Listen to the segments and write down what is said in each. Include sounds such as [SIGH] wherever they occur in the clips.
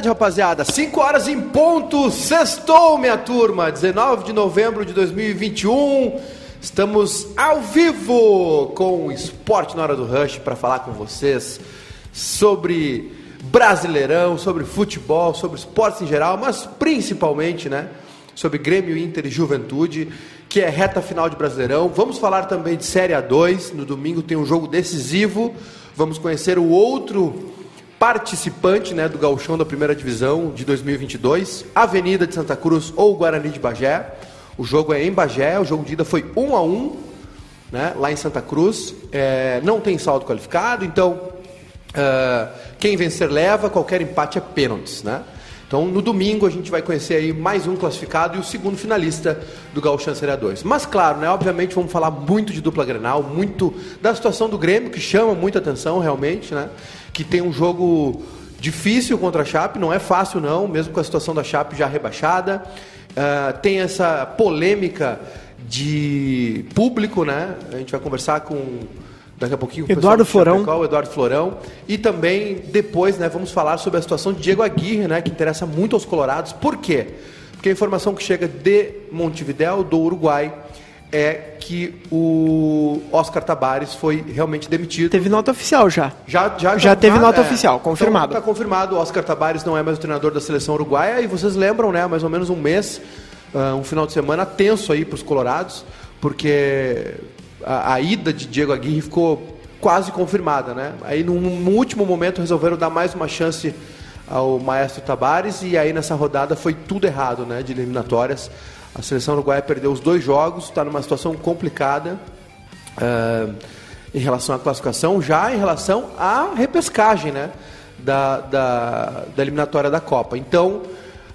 tarde, rapaziada. 5 horas em ponto. Sextou, minha turma. 19 de novembro de 2021. Estamos ao vivo com o Esporte na Hora do Rush para falar com vocês sobre Brasileirão, sobre futebol, sobre esportes em geral, mas principalmente, né, sobre Grêmio Inter e Juventude, que é reta final de Brasileirão. Vamos falar também de Série A2. No domingo tem um jogo decisivo. Vamos conhecer o outro participante né, do Gauchão da Primeira Divisão de 2022, Avenida de Santa Cruz ou Guarani de Bagé. O jogo é em Bagé, o jogo de ida foi 1 a 1 né, lá em Santa Cruz. É, não tem saldo qualificado, então uh, quem vencer leva, qualquer empate é pênaltis. Né? Então, no domingo, a gente vai conhecer aí mais um classificado e o segundo finalista do Gauchão Série 2. Mas, claro, né, obviamente, vamos falar muito de dupla Grenal, muito da situação do Grêmio, que chama muita atenção, realmente, né? Que tem um jogo difícil contra a Chape, não é fácil não, mesmo com a situação da Chape já rebaixada. Uh, tem essa polêmica de público, né? A gente vai conversar com daqui a pouquinho com Eduardo Florão, Chapecó, Eduardo Florão, e também depois, né, vamos falar sobre a situação de Diego Aguirre, né, que interessa muito aos colorados. Por quê? Porque a informação que chega de Montevidéu, do Uruguai, é que o Oscar Tabares foi realmente demitido. Teve nota oficial já. Já, já, já teve nota é. oficial, confirmado. Está confirmado, o Oscar Tabares não é mais o treinador da seleção uruguaia. E vocês lembram, né, mais ou menos um mês, uh, um final de semana tenso aí para os colorados, porque a, a, ida de Diego Aguirre ficou quase confirmada, né? Aí no, no último momento resolveram dar mais uma chance ao maestro Tabares e aí nessa rodada foi tudo errado, né, de eliminatórias. A seleção uruguaia perdeu os dois jogos, está numa situação complicada uh, em relação à classificação, já em relação à repescagem né, da, da, da eliminatória da Copa. Então,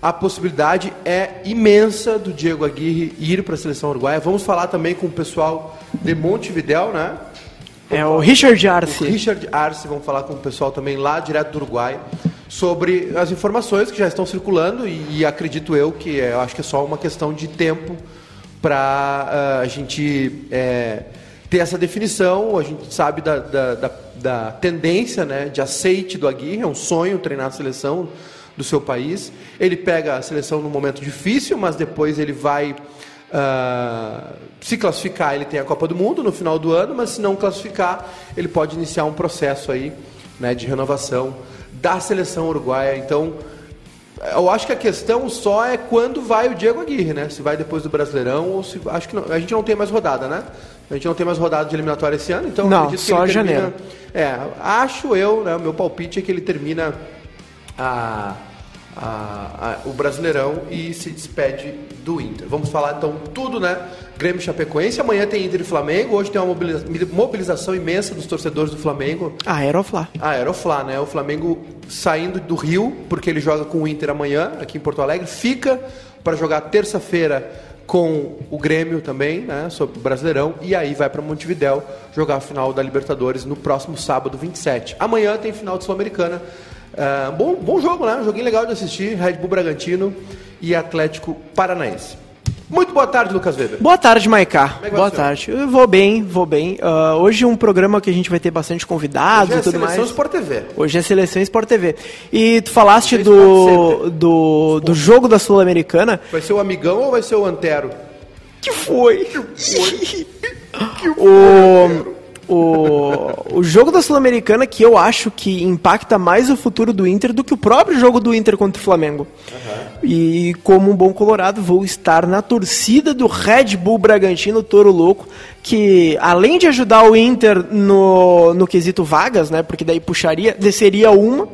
a possibilidade é imensa do Diego Aguirre ir para a seleção uruguaia. Vamos falar também com o pessoal de Montevidéu, né? É o Richard Arce. O Richard Arce, vamos falar com o pessoal também lá direto do Uruguai sobre as informações que já estão circulando e, e acredito eu que é, eu acho que é só uma questão de tempo para uh, a gente é, ter essa definição. A gente sabe da, da, da, da, tendência né, de aceite do Aguirre, é um sonho treinar a seleção do seu país. Ele pega a seleção num momento difícil, mas depois ele vai uh, se classificar. Ele tem a Copa do Mundo no final do ano, mas se não classificar, ele pode iniciar um processo aí né, de renovação da seleção uruguaia. Então, eu acho que a questão só é quando vai o Diego Aguirre, né? Se vai depois do Brasileirão ou se acho que não, a gente não tem mais rodada, né? A gente não tem mais rodada de eliminatória esse ano, então não, só termina, janeiro. É, acho eu, né? O meu palpite é que ele termina a a, a, o Brasileirão e se despede do Inter. Vamos falar então tudo, né? Grêmio Chapecoense, amanhã tem Inter e Flamengo, hoje tem uma mobilização imensa dos torcedores do Flamengo. A Aeroflá. A Aeroflá, né? O Flamengo saindo do Rio, porque ele joga com o Inter amanhã, aqui em Porto Alegre, fica para jogar terça-feira com o Grêmio também, né, sobre o Brasileirão, e aí vai para Montevidéu jogar a final da Libertadores no próximo sábado 27. Amanhã tem final de Sul-Americana Uh, bom, bom jogo, né? Um joguinho legal de assistir. Red Bull Bragantino e Atlético Paranaense. Muito boa tarde, Lucas Weber. Boa tarde, Maicá. É boa tarde. Eu vou bem, vou bem. Uh, hoje é um programa que a gente vai ter bastante convidados hoje é e tudo mais. Hoje é Seleção Sport TV. Hoje é Seleção Sport TV. E tu falaste do, do, do jogo da Sul-Americana. Vai ser o Amigão ou vai ser o Antero? Que foi? Que foi? [LAUGHS] que foi? O o, o jogo da Sul-Americana que eu acho que impacta mais o futuro do Inter do que o próprio jogo do Inter contra o Flamengo. Uhum. E como um bom colorado, vou estar na torcida do Red Bull Bragantino Toro Louco, que além de ajudar o Inter no, no quesito vagas, né, porque daí puxaria, desceria uma,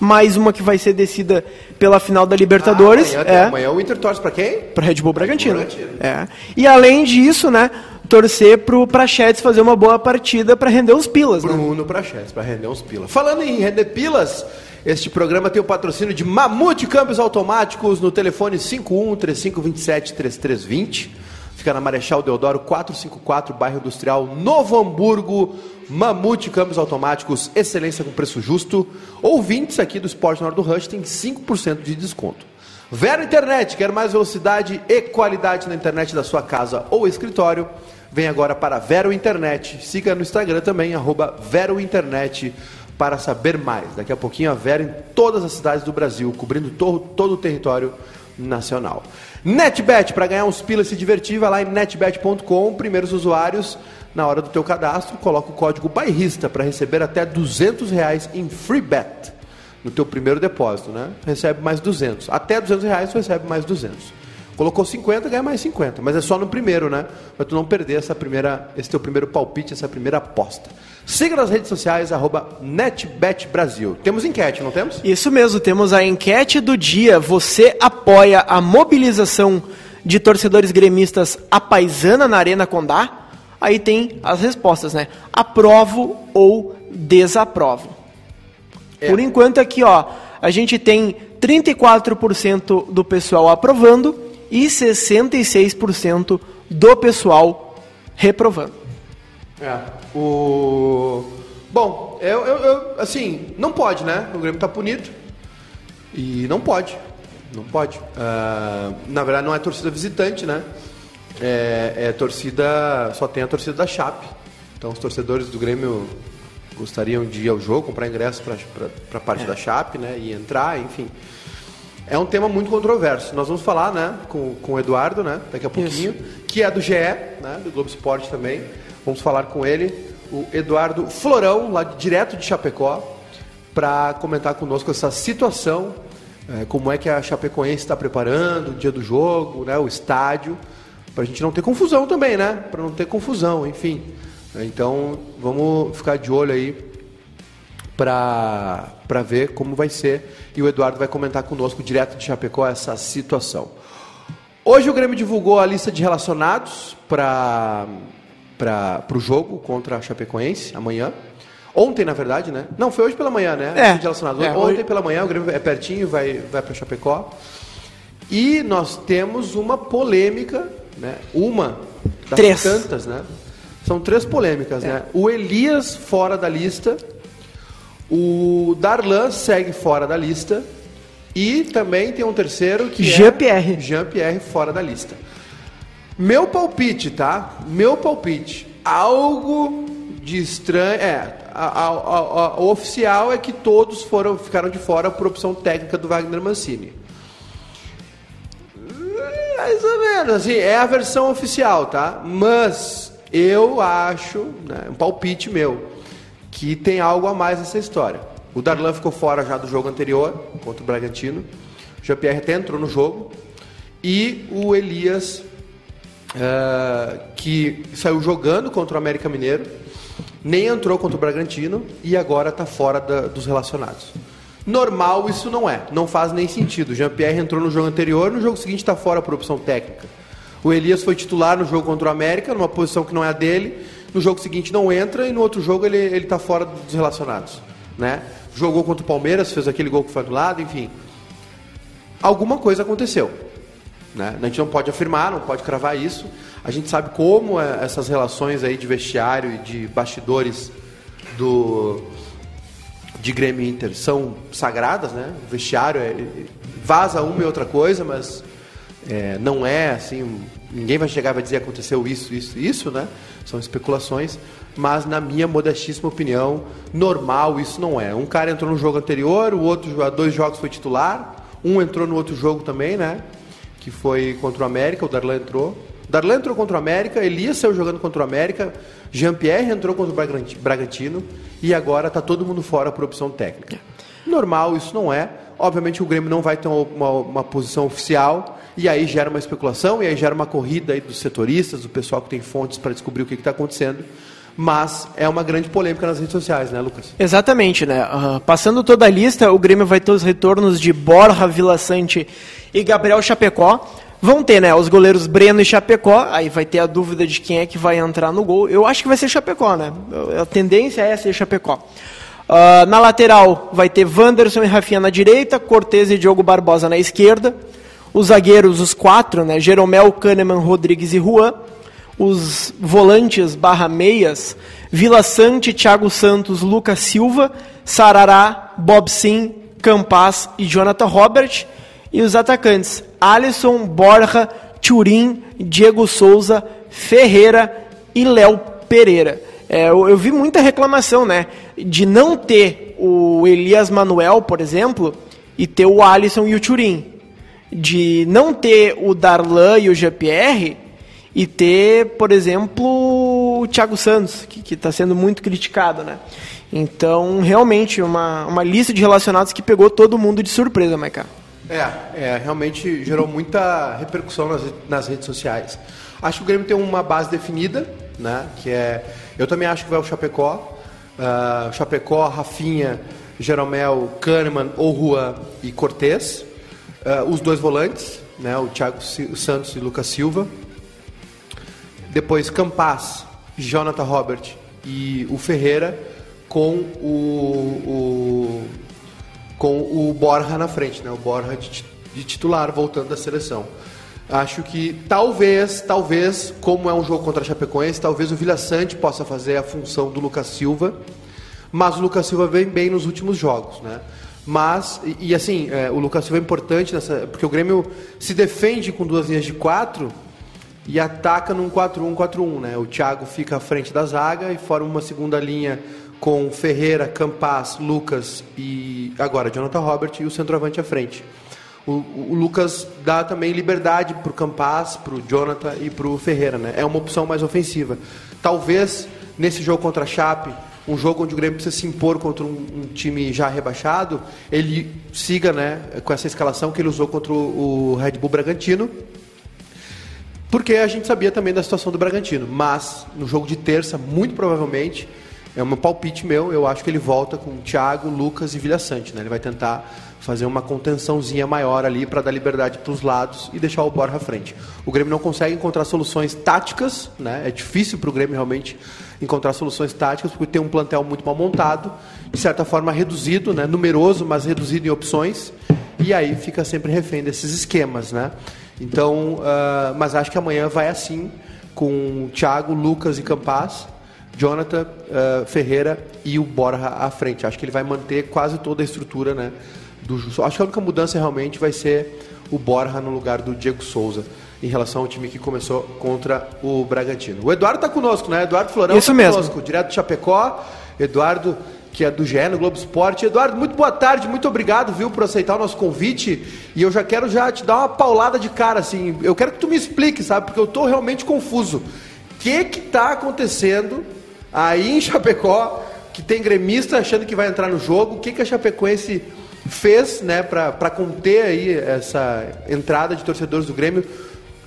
mais uma que vai ser descida pela final da Libertadores. Ah, amanhã, é. amanhã o Inter torce para quem? Para Red Bull Bragantino. Red Bull Bragantino. É. E além disso, né, torcer pro Prachetes fazer uma boa partida para render os pilas. Né? Bruno Prachetes, para render os pilas. Falando em render pilas, este programa tem o patrocínio de Mamute Câmbios Automáticos no telefone 51 3527 3320. Fica na Marechal Deodoro 454, bairro Industrial, Novo Hamburgo. Mamute Câmbios Automáticos, excelência com preço justo. Ouvintes aqui do Esporte Norte do Rush tem 5% de desconto. Vero Internet, quer mais velocidade e qualidade na internet da sua casa ou escritório? Vem agora para Vero Internet. Siga no Instagram também, arroba Vero Internet, para saber mais. Daqui a pouquinho a Vera em todas as cidades do Brasil, cobrindo todo, todo o território nacional. NetBet, para ganhar uns pilas e se divertir, vai lá em netbet.com, primeiros usuários, na hora do teu cadastro, coloca o código bairrista para receber até 200 reais em free bet no teu primeiro depósito, né? Recebe mais 200. Até 200 reais tu recebe mais 200. Colocou 50, ganha mais 50. Mas é só no primeiro, né? Para tu não perder essa primeira, esse teu primeiro palpite, essa primeira aposta. Siga nas redes sociais, arroba NetBetBrasil. Temos enquete, não temos? Isso mesmo, temos a enquete do dia. Você apoia a mobilização de torcedores gremistas a paisana na Arena Condá? Aí tem as respostas, né? Aprovo ou desaprovo. É. Por enquanto aqui, ó, a gente tem 34% do pessoal aprovando e 66% do pessoal reprovando. É. O bom, eu, eu, eu, assim, não pode, né? O Grêmio tá punido e não pode, não pode. Uh, na verdade, não é torcida visitante, né? É, é torcida, só tem a torcida da Chape. Então, os torcedores do Grêmio gostariam de ir ao jogo, comprar ingressos para a parte é. da Chape, né? E entrar, enfim. É um tema muito controverso. Nós vamos falar, né, com, com o Eduardo, né, daqui a pouquinho, Isso. que é do GE, né, do Globo Esporte também. Vamos falar com ele, o Eduardo Florão, lá direto de Chapecó, para comentar conosco essa situação, é, como é que a Chapecoense está preparando o dia do jogo, né, o estádio, para a gente não ter confusão também, né, para não ter confusão, enfim. Então, vamos ficar de olho aí para ver como vai ser. E o Eduardo vai comentar conosco, direto de Chapecó, essa situação. Hoje o Grêmio divulgou a lista de relacionados para o jogo contra a Chapecoense, amanhã. Ontem, na verdade, né? Não, foi hoje pela manhã, né? É. De relacionados. É, Ontem hoje... pela manhã, o Grêmio é pertinho, vai, vai para Chapecó. E nós temos uma polêmica, né? Uma das três. tantas, né? São três polêmicas, é. né? O Elias fora da lista o Darlan segue fora da lista. E também tem um terceiro que Jean é Pierre. Jean Pierre fora da lista. Meu palpite, tá? Meu palpite. Algo de estranho. É, a, a, a, o oficial é que todos foram, ficaram de fora por opção técnica do Wagner Mancini. Mais ou menos, assim, é a versão oficial, tá? Mas eu acho, né, um palpite meu, que tem algo a mais nessa história. O Darlan ficou fora já do jogo anterior, contra o Bragantino. O Jean-Pierre até entrou no jogo. E o Elias, uh, que saiu jogando contra o América Mineiro, nem entrou contra o Bragantino e agora está fora da, dos relacionados. Normal isso não é, não faz nem sentido. O Jean-Pierre entrou no jogo anterior, no jogo seguinte está fora por opção técnica. O Elias foi titular no jogo contra o América, numa posição que não é a dele, no jogo seguinte não entra e no outro jogo ele ele está fora dos relacionados, né? Jogou contra o Palmeiras, fez aquele gol que foi anulado, enfim. Alguma coisa aconteceu, né? A gente não pode afirmar, não pode cravar isso. A gente sabe como é essas relações aí de vestiário e de bastidores do de Grêmio Inter são sagradas, né? O vestiário é, vaza uma e outra coisa, mas é, não é assim ninguém vai chegar e vai dizer aconteceu isso, isso, isso, né? São especulações, mas na minha modestíssima opinião, normal isso não é. Um cara entrou no jogo anterior, o outro, há dois jogos foi titular, um entrou no outro jogo também, né? Que foi contra o América, o Darlan entrou. Darlan entrou contra o América, Elias saiu jogando contra o América, Jean-Pierre entrou contra o Bragantino e agora está todo mundo fora por opção técnica. Normal, isso não é. Obviamente o Grêmio não vai ter uma, uma posição oficial e aí gera uma especulação e aí gera uma corrida aí dos setoristas, do pessoal que tem fontes para descobrir o que está acontecendo. Mas é uma grande polêmica nas redes sociais, né, Lucas? Exatamente, né? Uh, passando toda a lista, o Grêmio vai ter os retornos de Borja, Vila Sante e Gabriel Chapecó. Vão ter, né, os goleiros Breno e Chapecó, aí vai ter a dúvida de quem é que vai entrar no gol. Eu acho que vai ser Chapecó, né? A tendência é ser Chapecó. Uh, na lateral vai ter Wanderson e Rafinha na direita, Cortez e Diogo Barbosa na esquerda. Os zagueiros, os quatro, né? Jeromel, Kahneman, Rodrigues e Juan. Os volantes barra meias, Vila Sante, Thiago Santos, Lucas Silva, Sarará, Bob Sim, Campas e Jonathan Robert. E os atacantes, Alisson, Borja, Turim, Diego Souza, Ferreira e Léo Pereira. É, eu, eu, vi muita reclamação, né? De não ter o Elias Manuel, por exemplo, e ter o Alisson e o Turim. De não ter o Darlan e o GPR e ter, por exemplo, o Thiago Santos, que está sendo muito criticado, né? Então, realmente, uma, uma lista de relacionados que pegou todo mundo de surpresa, Maiká. É, é, realmente gerou muita repercussão nas, nas redes sociais. Acho que o Grêmio tem uma base definida, né? Que é. Eu também acho que vai o Chapecó. Uh, Chapecó, Rafinha, Jeromel, Kahneman, Juan e Cortez. Uh, os dois volantes, né? O Thiago Santos e Lucas Silva. Depois Campas, Jonathan Robert e o Ferreira com o, o com o Borja na frente, né? O Borja de, de titular voltando da seleção. Acho que talvez, talvez, como é um jogo contra a Chapecoense, talvez o Vila Sante possa fazer a função do Lucas Silva, mas o Lucas Silva vem bem nos últimos jogos, né? Mas, e, e assim, é, o Lucas Silva é importante nessa, porque o Grêmio se defende com duas linhas de quatro e ataca num 4-1-4-1, né? O Thiago fica à frente da zaga e forma uma segunda linha com Ferreira, Campas, Lucas e agora Jonathan Robert e o centroavante à frente. O, o Lucas dá também liberdade para o Campas, para o Jonathan e para o Ferreira, né? É uma opção mais ofensiva. Talvez nesse jogo contra a Chape, um jogo onde o Grêmio precisa se impor contra um, um, time já rebaixado, ele siga, né, com essa escalação que ele usou contra o, o Red Bull Bragantino porque a gente sabia também da situação do Bragantino. Mas no jogo de terça, muito provavelmente, é um palpite meu, eu acho que ele volta com Thiago, Lucas e Vilha Sante. Né? Ele vai tentar fazer uma contençãozinha maior ali para dar liberdade para os lados e deixar o Borja à frente. O Grêmio não consegue encontrar soluções táticas, né? é difícil para o Grêmio realmente encontrar soluções táticas, porque tem um plantel muito mal montado, de certa forma reduzido, né? numeroso, mas reduzido em opções, e aí fica sempre refém desses esquemas. Né? Então, uh, mas acho que amanhã vai assim, com Thiago, Lucas e Campas, Jonathan, uh, Ferreira e o Borja à frente. Acho que ele vai manter quase toda a estrutura, né? Do, acho que a única mudança realmente vai ser o Borja no lugar do Diego Souza em relação ao time que começou contra o Bragantino. O Eduardo está conosco, né? Eduardo Florão Isso tá mesmo. conosco, direto de Chapecó. Eduardo que é do GE no Globo Esporte. Eduardo, muito boa tarde, muito obrigado, viu, por aceitar o nosso convite. E eu já quero já te dar uma paulada de cara, assim. Eu quero que tu me explique, sabe? Porque eu estou realmente confuso. O que que tá acontecendo aí em Chapecó, que tem gremista achando que vai entrar no jogo? O que que a Chapecoense fez, né, para conter aí essa entrada de torcedores do Grêmio?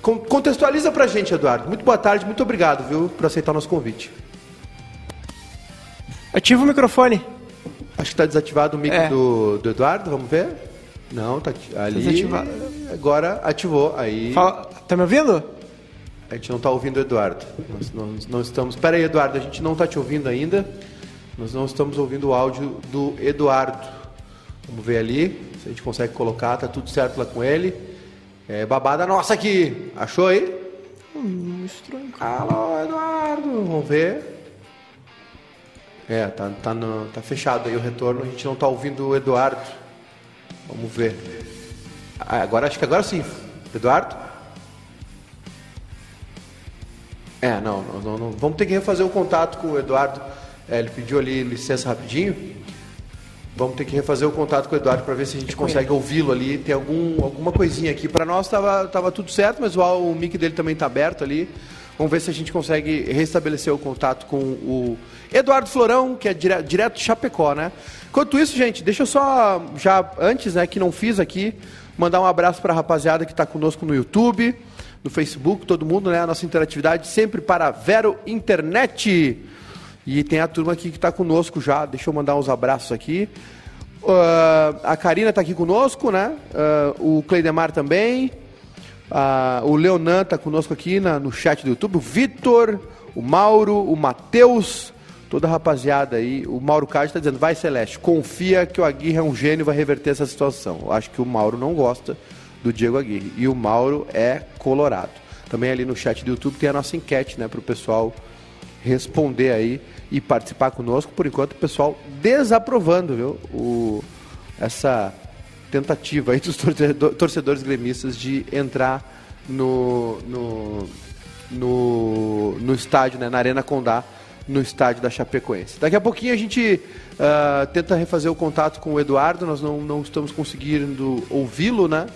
Contextualiza pra gente, Eduardo. Muito boa tarde, muito obrigado, viu, por aceitar o nosso convite. Ativa o microfone. Acho que está desativado o mic é. do, do, Eduardo, vamos ver? Não, tá ali. Desativado. Agora ativou. Aí. Fala, tá me ouvindo? A gente não está ouvindo o Eduardo. Nós não, não estamos. Espera aí, Eduardo, a gente não está te ouvindo ainda. Nós não estamos ouvindo o áudio do Eduardo. Vamos ver ali se a gente consegue colocar. Tá tudo certo lá com ele. É babada nossa aqui. Achou aí? Hum, estranho. Alô, Eduardo. Vamos ver. É, tá, tá, no, tá fechado aí o retorno, a gente não tá ouvindo o Eduardo. Vamos ver. Ah, agora acho que agora sim. Eduardo? É, não, não, não, vamos ter que refazer o contato com o Eduardo. É, ele pediu ali licença rapidinho. Vamos ter que refazer o contato com o Eduardo para ver se a gente consegue ouvi-lo ali. Tem algum, alguma coisinha aqui. Para nós estava tava tudo certo, mas o, o mic dele também está aberto ali. Vamos ver se a gente consegue restabelecer o contato com o Eduardo Florão, que é dire, direto de Chapecó, né? Enquanto isso, gente, deixa eu só, já antes, né, que não fiz aqui, mandar um abraço para a rapaziada que está conosco no YouTube, no Facebook, todo mundo, né? A nossa interatividade sempre para Vero Internet. E tem a turma aqui que está conosco já. Deixa eu mandar uns abraços aqui. Uh, a Karina está aqui conosco, né? Uh, o Cleidemar também. Ah, o Leonan está conosco aqui na, no chat do YouTube. O Vitor, o Mauro, o Matheus, toda a rapaziada aí. O Mauro Card está dizendo: vai Celeste, confia que o Aguirre é um gênio vai reverter essa situação. Eu acho que o Mauro não gosta do Diego Aguirre. E o Mauro é colorado. Também ali no chat do YouTube tem a nossa enquete, né, para o pessoal responder aí e participar conosco. Por enquanto, o pessoal desaprovando, viu? O, essa tentativa aí dos torcedores gremistas de entrar no, no, no, no estádio, né, na Arena Condá, no estádio da Chapecoense. Daqui a pouquinho a gente uh, tenta refazer o contato com o Eduardo, nós não, não estamos conseguindo ouvi-lo, né?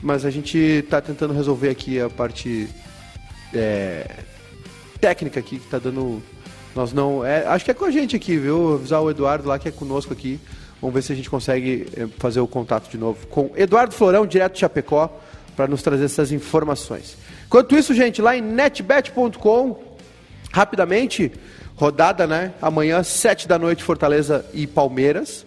Mas a gente está tentando resolver aqui a parte é, técnica aqui que está dando. Nós não. É, acho que é com a gente aqui, viu? Avisar o Eduardo lá que é conosco aqui. Vamos ver se a gente consegue é, fazer o contato de novo com Eduardo Florão, direto de Chapecó, para nos trazer essas informações. Enquanto isso, gente, lá em netbet.com, rapidamente, rodada, né? Amanhã, 7 da noite, Fortaleza e Palmeiras.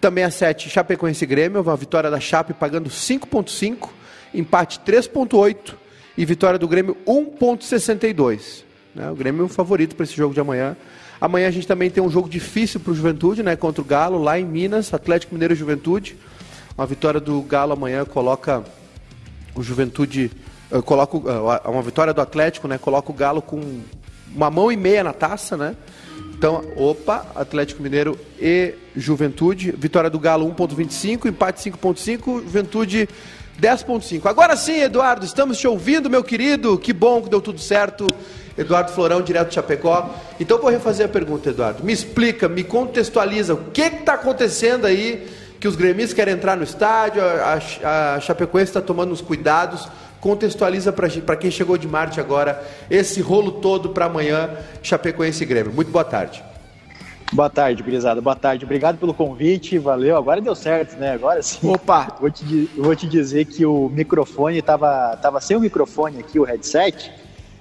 Também às 7, Chapecoense e Grêmio, uma vitória da Chape pagando 5.5, empate 3.8 e vitória do Grêmio 1.62. Né? O Grêmio é o favorito para esse jogo de amanhã. Amanhã a gente também tem um jogo difícil para o Juventude, né? Contra o Galo, lá em Minas, Atlético Mineiro e Juventude. Uma vitória do Galo amanhã coloca o Juventude. Uh, coloca, uh, uma vitória do Atlético, né? Coloca o Galo com uma mão e meia na taça, né? Então, opa, Atlético Mineiro e Juventude. Vitória do Galo 1.25, empate 5.5, Juventude 10.5. Agora sim, Eduardo, estamos te ouvindo, meu querido. Que bom que deu tudo certo. Eduardo Florão, direto de Chapecó. Então vou refazer a pergunta, Eduardo. Me explica, me contextualiza, o que está acontecendo aí que os gremistas querem entrar no estádio, a, a Chapecoense está tomando uns cuidados. Contextualiza para quem chegou de Marte agora esse rolo todo para amanhã, Chapecoense e Grêmio. Muito boa tarde. Boa tarde, gurizada. Boa tarde. Obrigado pelo convite. Valeu. Agora deu certo, né? Agora sim. Opa! Vou te, vou te dizer que o microfone tava, tava sem o microfone aqui, o headset.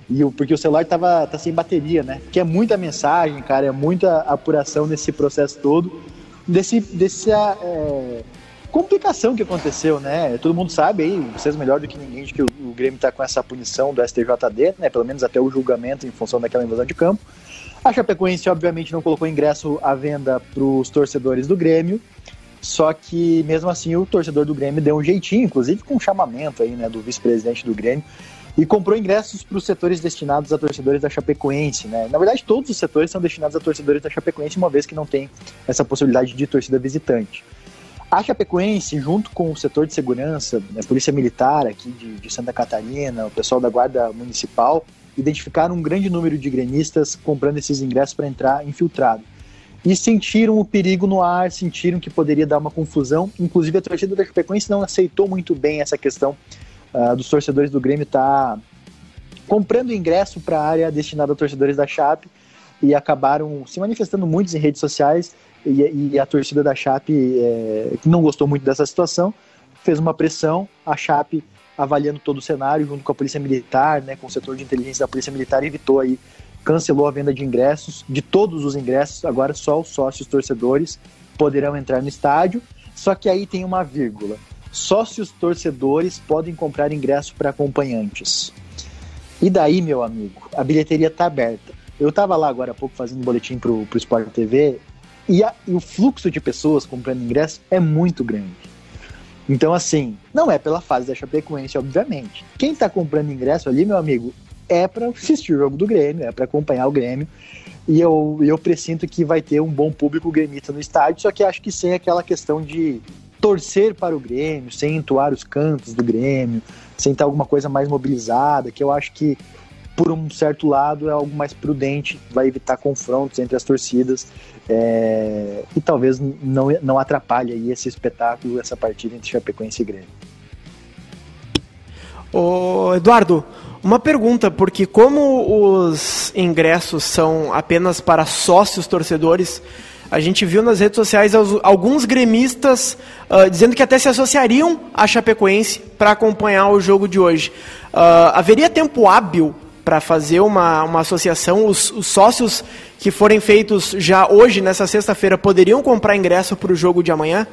E porque o celular tava, tá sem bateria, né? Que é muita mensagem, cara, é muita apuração nesse processo todo, desse, dessa é, complicação que aconteceu, né? Todo mundo sabe aí, vocês melhor do que ninguém, que o, o Grêmio tá com essa punição do STJD, né? Pelo menos até o julgamento em função daquela invasão de campo. A Chapecoense, obviamente, não colocou ingresso à venda para os torcedores do Grêmio. Só que, mesmo assim, o torcedor do Grêmio deu um jeitinho, inclusive com um chamamento aí, né, do vice-presidente do Grêmio, e comprou ingressos para os setores destinados a torcedores da Chapecoense, né? Na verdade, todos os setores são destinados a torcedores da Chapecoense, uma vez que não tem essa possibilidade de torcida visitante. A Chapecoense, junto com o setor de segurança, a né, Polícia Militar aqui de, de Santa Catarina, o pessoal da Guarda Municipal, identificaram um grande número de gremistas comprando esses ingressos para entrar infiltrado. E sentiram o perigo no ar, sentiram que poderia dar uma confusão. Inclusive, a torcida da Chapecoense não aceitou muito bem essa questão uh, dos torcedores do Grêmio estar tá comprando ingresso para a área destinada a torcedores da Chape e acabaram se manifestando muitos em redes sociais e, e a torcida da Chape, é, que não gostou muito dessa situação, fez uma pressão, a Chape avaliando todo o cenário junto com a Polícia Militar, né, com o setor de inteligência da Polícia Militar, evitou aí, cancelou a venda de ingressos, de todos os ingressos, agora só os sócios torcedores poderão entrar no estádio, só que aí tem uma vírgula. Sócios torcedores podem comprar ingresso para acompanhantes. E daí, meu amigo, a bilheteria está aberta. Eu estava lá agora há pouco fazendo boletim para o Sport TV e, a, e o fluxo de pessoas comprando ingresso é muito grande. Então, assim, não é pela fase da Chapecoense, obviamente. Quem tá comprando ingresso ali, meu amigo, é para assistir o jogo do Grêmio, é para acompanhar o Grêmio. E eu, eu presinto que vai ter um bom público gremista no estádio, só que acho que sem aquela questão de torcer para o Grêmio, sem entoar os cantos do Grêmio, sem ter alguma coisa mais mobilizada, que eu acho que por um certo lado é algo mais prudente, vai evitar confrontos entre as torcidas é, e talvez não, não atrapalhe aí esse espetáculo, essa partida entre Chapecoense e Grêmio. Ô, Eduardo, uma pergunta, porque como os ingressos são apenas para sócios torcedores, a gente viu nas redes sociais alguns gremistas uh, dizendo que até se associariam à Chapecoense para acompanhar o jogo de hoje. Uh, haveria tempo hábil para fazer uma, uma associação? Os, os, sócios que forem feitos já hoje, nessa sexta-feira, poderiam comprar ingresso para o jogo de amanhã?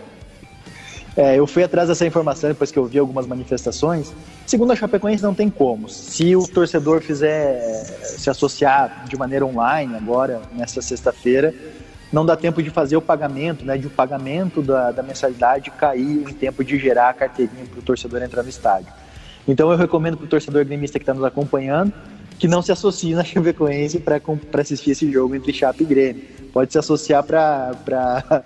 É, eu fui atrás dessa informação depois que eu vi algumas manifestações. Segundo a Chapecoense, não tem como. Se o torcedor fizer se associar de maneira online agora, nessa sexta-feira, não dá tempo de fazer o pagamento, né, de o pagamento da, da mensalidade cair em tempo de gerar a carteirinha para o torcedor entrar no estádio. Então eu recomendo para o torcedor gremista que está nos acompanhando que não se associe na [LAUGHS] Chapecoense para assistir esse jogo entre Chape e Grêmio. Pode se associar para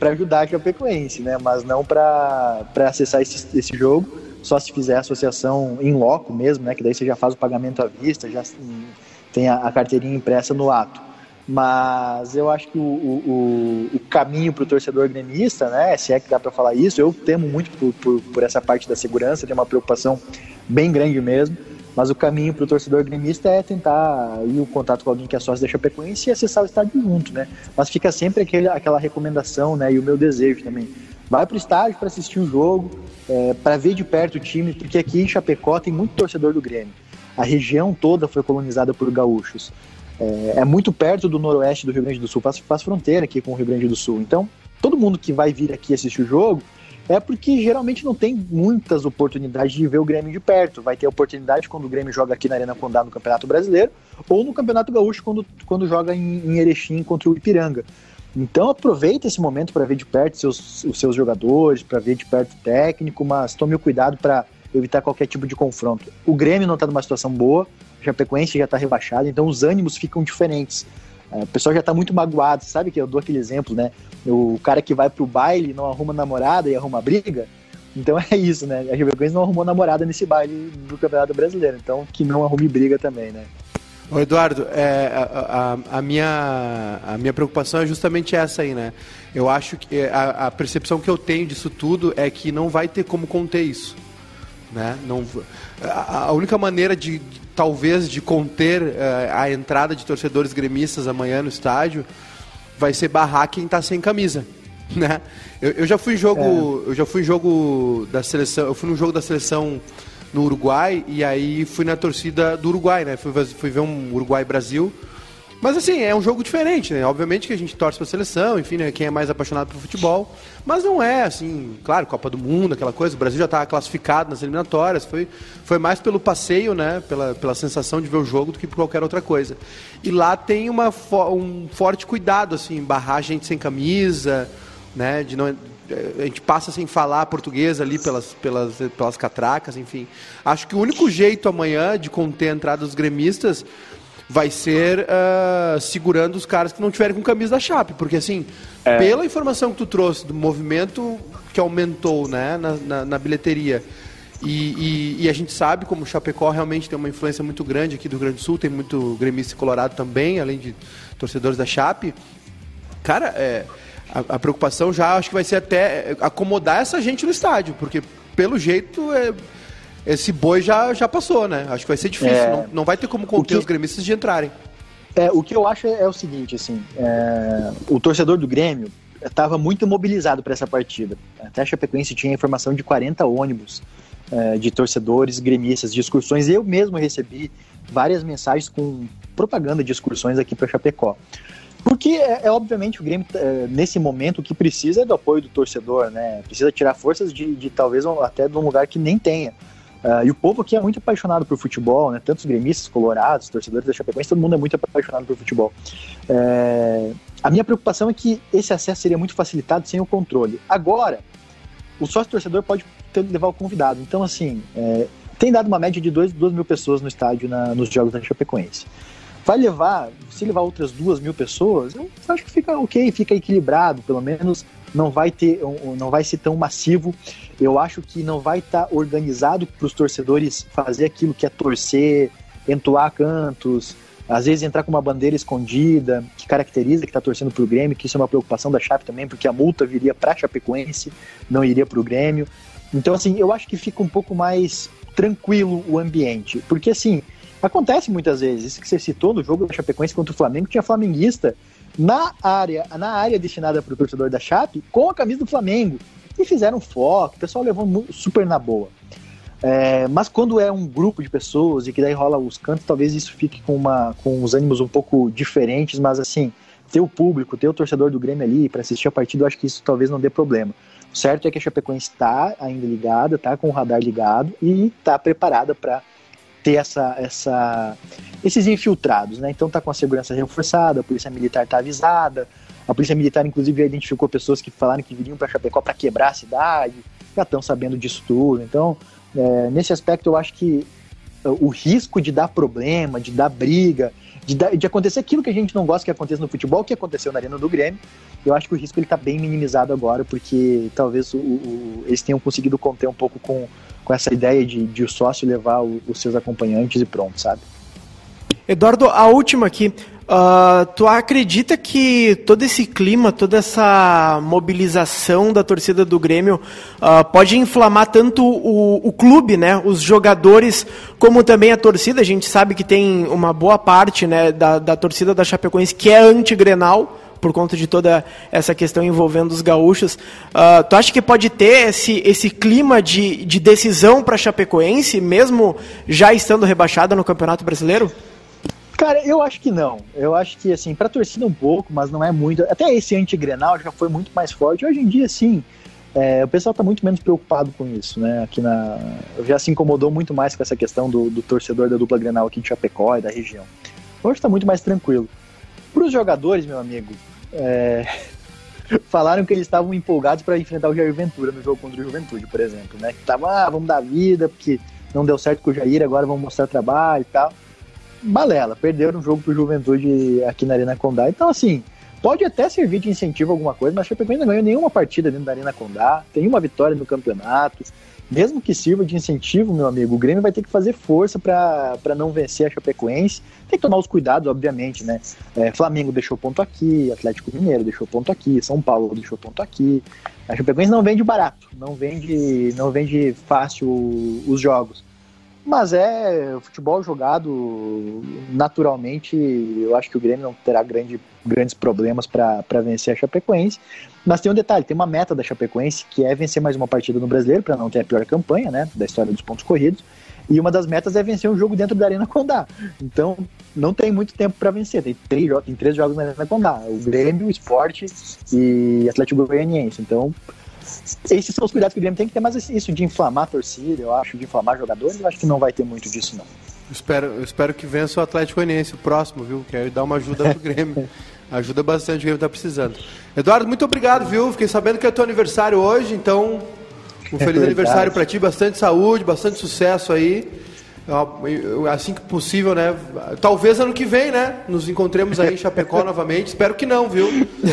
[LAUGHS] ajudar a Chapecoense, né? mas não para acessar esse, esse jogo, só se fizer associação em loco mesmo, né? que daí você já faz o pagamento à vista, já tem a, a carteirinha impressa no ato. Mas eu acho que o, o, o caminho para o torcedor gremista, né, se é que dá para falar isso, eu temo muito por, por, por, essa parte da segurança, tenho uma preocupação bem grande mesmo. Mas o caminho para o torcedor gremista é tentar ir o contato com alguém que é sócio da Chapecoense e acessar o estádio junto, né? Mas fica sempre aquele, aquela recomendação, né? E o meu desejo também. Vai para o estádio para assistir o jogo, é, para ver de perto o time, porque aqui em Chapecó tem muito torcedor do Grêmio. A região toda foi colonizada por gaúchos. É, é muito perto do noroeste do Rio Grande do Sul, faz, faz fronteira aqui com o Rio Grande do Sul. Então, todo mundo que vai vir aqui assistir o jogo é porque geralmente não tem muitas oportunidades de ver o Grêmio de perto. Vai ter oportunidade quando o Grêmio joga aqui na Arena Condá no Campeonato Brasileiro ou no Campeonato Gaúcho quando, quando joga em, em Erechim contra o Ipiranga. Então aproveita esse momento para ver de perto seus, os seus jogadores, para ver de perto o técnico, mas tome o cuidado para evitar qualquer tipo de confronto. O Grêmio não está numa situação boa, Chapecoense já está rebaixado, então os ânimos ficam diferentes. É, o pessoal já está muito magoado, sabe que eu dou aquele exemplo, né? O cara que vai pro baile não arruma namorada e arruma briga. Então [LAUGHS] é isso, né? A Chapecoense não arrumou namorada nesse baile do Campeonato Brasileiro, então que não arrume briga também, né? Ô Eduardo, é, a, a, a, minha, a minha preocupação é justamente essa aí, né? Eu acho que a, a percepção que eu tenho disso tudo é que não vai ter como conter isso. Né? Não, a única maneira de, talvez de conter uh, a entrada de torcedores gremistas amanhã no estádio vai ser barrar quem está sem camisa, [LAUGHS] né? Eu, eu já fui em jogo, é. eu já fui jogo da seleção, eu fui no jogo da seleção no Uruguai e aí fui na torcida do Uruguai, né? Fui, fui ver um Uruguai Brasil mas assim, é um jogo diferente, né? Obviamente que a gente torce pra seleção, enfim, né? quem é mais apaixonado por futebol. Mas não é assim, claro, Copa do Mundo, aquela coisa. O Brasil já estava classificado nas eliminatórias. Foi, foi mais pelo passeio, né? Pela, pela sensação de ver o jogo do que por qualquer outra coisa. E lá tem uma, um forte cuidado, assim, barrar a gente sem camisa, né? De não, a gente passa sem falar português ali pelas, pelas, pelas catracas, enfim. Acho que o único jeito amanhã de conter a entrada dos gremistas vai ser uh, segurando os caras que não tiverem com camisa da Chape, porque assim, é. pela informação que tu trouxe do movimento que aumentou né, na, na, na bilheteria, e, e, e, a gente sabe como o Chapecó realmente tem uma influência muito grande aqui do Rio Grande do Sul, tem muito gremista colorado também, além de torcedores da Chape. Cara, é, a, a, preocupação já acho que vai ser até acomodar essa gente no estádio, porque pelo jeito é, esse boi já, já passou, né? Acho que vai ser difícil. É... Não, não vai ter como conter que... os gremistas de entrarem. É, o que eu acho é, é o seguinte, assim, é, o torcedor do Grêmio estava muito mobilizado para essa partida. Até a Chapecoense tinha informação de 40 ônibus é, de torcedores, gremistas, de excursões. Eu mesmo recebi várias mensagens com propaganda de excursões aqui para Chapecó. Porque é, é, obviamente o Grêmio, é, nesse momento, o que precisa é do apoio do torcedor, né? Precisa tirar forças de, de talvez até de um lugar que nem tenha. Uh, e o povo aqui é muito apaixonado por futebol, né? Tantos gremistas, colorados, torcedores da Chapecoense, todo mundo é muito apaixonado por futebol. É... A minha preocupação é que esse acesso seria muito facilitado sem o controle. Agora, o sócio-torcedor pode levar o convidado. Então, assim, é... tem dado uma média de 2 mil pessoas no estádio na, nos jogos da Chapecoense. Vai levar, se levar outras duas mil pessoas, eu acho que fica ok, fica equilibrado, pelo menos não vai ter, não vai ser tão massivo. Eu acho que não vai estar tá organizado para os torcedores fazer aquilo que é torcer, entoar cantos, às vezes entrar com uma bandeira escondida, que caracteriza que está torcendo para o Grêmio, que isso é uma preocupação da Chape também, porque a multa viria para Chapecoense, não iria para o Grêmio. Então, assim, eu acho que fica um pouco mais tranquilo o ambiente, porque assim, acontece muitas vezes, isso que você citou no jogo da Chapecoense contra o Flamengo, tinha flamenguista na área, na área destinada para o torcedor da Chape com a camisa do Flamengo. E fizeram foco, o pessoal levou super na boa. É, mas quando é um grupo de pessoas e que daí rola os cantos, talvez isso fique com, uma, com os ânimos um pouco diferentes, mas assim, ter o público, ter o torcedor do Grêmio ali para assistir a partida, eu acho que isso talvez não dê problema. O certo é que a Chapecoense está ainda ligada, está com o radar ligado e está preparada para ter essa, essa, esses infiltrados, né? Então tá com a segurança reforçada, a polícia militar tá avisada, a polícia militar inclusive já identificou pessoas que falaram que viriam para Chapecó para quebrar a cidade, já estão sabendo disso tudo. Então, é, nesse aspecto eu acho que é, o risco de dar problema, de dar briga, de, dar, de acontecer aquilo que a gente não gosta que aconteça no futebol, que aconteceu na Arena do Grêmio, eu acho que o risco ele está bem minimizado agora, porque talvez o, o, eles tenham conseguido conter um pouco com com essa ideia de, de o sócio levar o, os seus acompanhantes e pronto, sabe? Eduardo, a última aqui. Uh, tu acredita que todo esse clima, toda essa mobilização da torcida do Grêmio uh, pode inflamar tanto o, o, clube, né, os jogadores, como também a torcida? A gente sabe que tem uma boa parte né, da, da torcida da Chapecoense que é anti-grenal, por conta de toda essa questão envolvendo os gaúchos. Uh, tu acha que pode ter esse, esse clima de, de decisão para Chapecoense, mesmo já estando rebaixada no Campeonato Brasileiro? Cara, eu acho que não. Eu acho que, assim, pra torcida um pouco, mas não é muito. Até esse anti-grenal já foi muito mais forte. Hoje em dia, sim, é, o pessoal tá muito menos preocupado com isso, né? Aqui na. Já se incomodou muito mais com essa questão do, do torcedor da dupla grenal aqui de Chapecó e da região. Hoje tá muito mais tranquilo. Para os jogadores, meu amigo, é... [LAUGHS] falaram que eles estavam empolgados para enfrentar o Jair Ventura no jogo contra o Juventude, por exemplo, né? Que tava, ah, vamos dar vida, porque não deu certo com o Jair, agora vamos mostrar trabalho e tal balela, perderam um jogo pro Juventude aqui na Arena Condá. Então, assim, pode até servir de incentivo alguma coisa, mas a Chapecoense não ganhou nenhuma partida dentro da Arena Condá, tem uma vitória no campeonato. Mesmo que sirva de incentivo, meu amigo, o Grêmio vai ter que fazer força para não vencer a Chapecoense. Tem que tomar os cuidados, obviamente, né? É, Flamengo deixou ponto aqui, Atlético Mineiro deixou ponto aqui, São Paulo deixou ponto aqui. A Chapecoense não vende barato, não vende, não vende fácil os jogos. Mas é futebol jogado naturalmente. Eu acho que o Grêmio não terá grande, grandes problemas para vencer a Chapecoense. Mas tem um detalhe: tem uma meta da Chapecoense que é vencer mais uma partida no brasileiro, para não ter a pior campanha né, da história dos pontos corridos. E uma das metas é vencer um jogo dentro da Arena Condá. Então, não tem muito tempo para vencer. Tem três, tem três jogos na Arena Condá: o Grêmio, o Esporte e Atlético Goianiense. Então, esses são os cuidados que o Grêmio tem que ter, mas isso de inflamar a torcida, eu acho, de inflamar jogadores, eu acho que não vai ter muito disso, não. espero, eu espero que vença o Atlético Goianiense, o próximo, viu? Que aí dá uma ajuda pro Grêmio. [LAUGHS] Ajuda bastante, o Grêmio tá precisando. Eduardo, muito obrigado, viu? Fiquei sabendo que é teu aniversário hoje, então um feliz é aniversário para ti, bastante saúde, bastante sucesso aí. Assim que possível, né? Talvez ano que vem, né? Nos encontremos aí em Chapecó [LAUGHS] novamente. Espero que não, viu?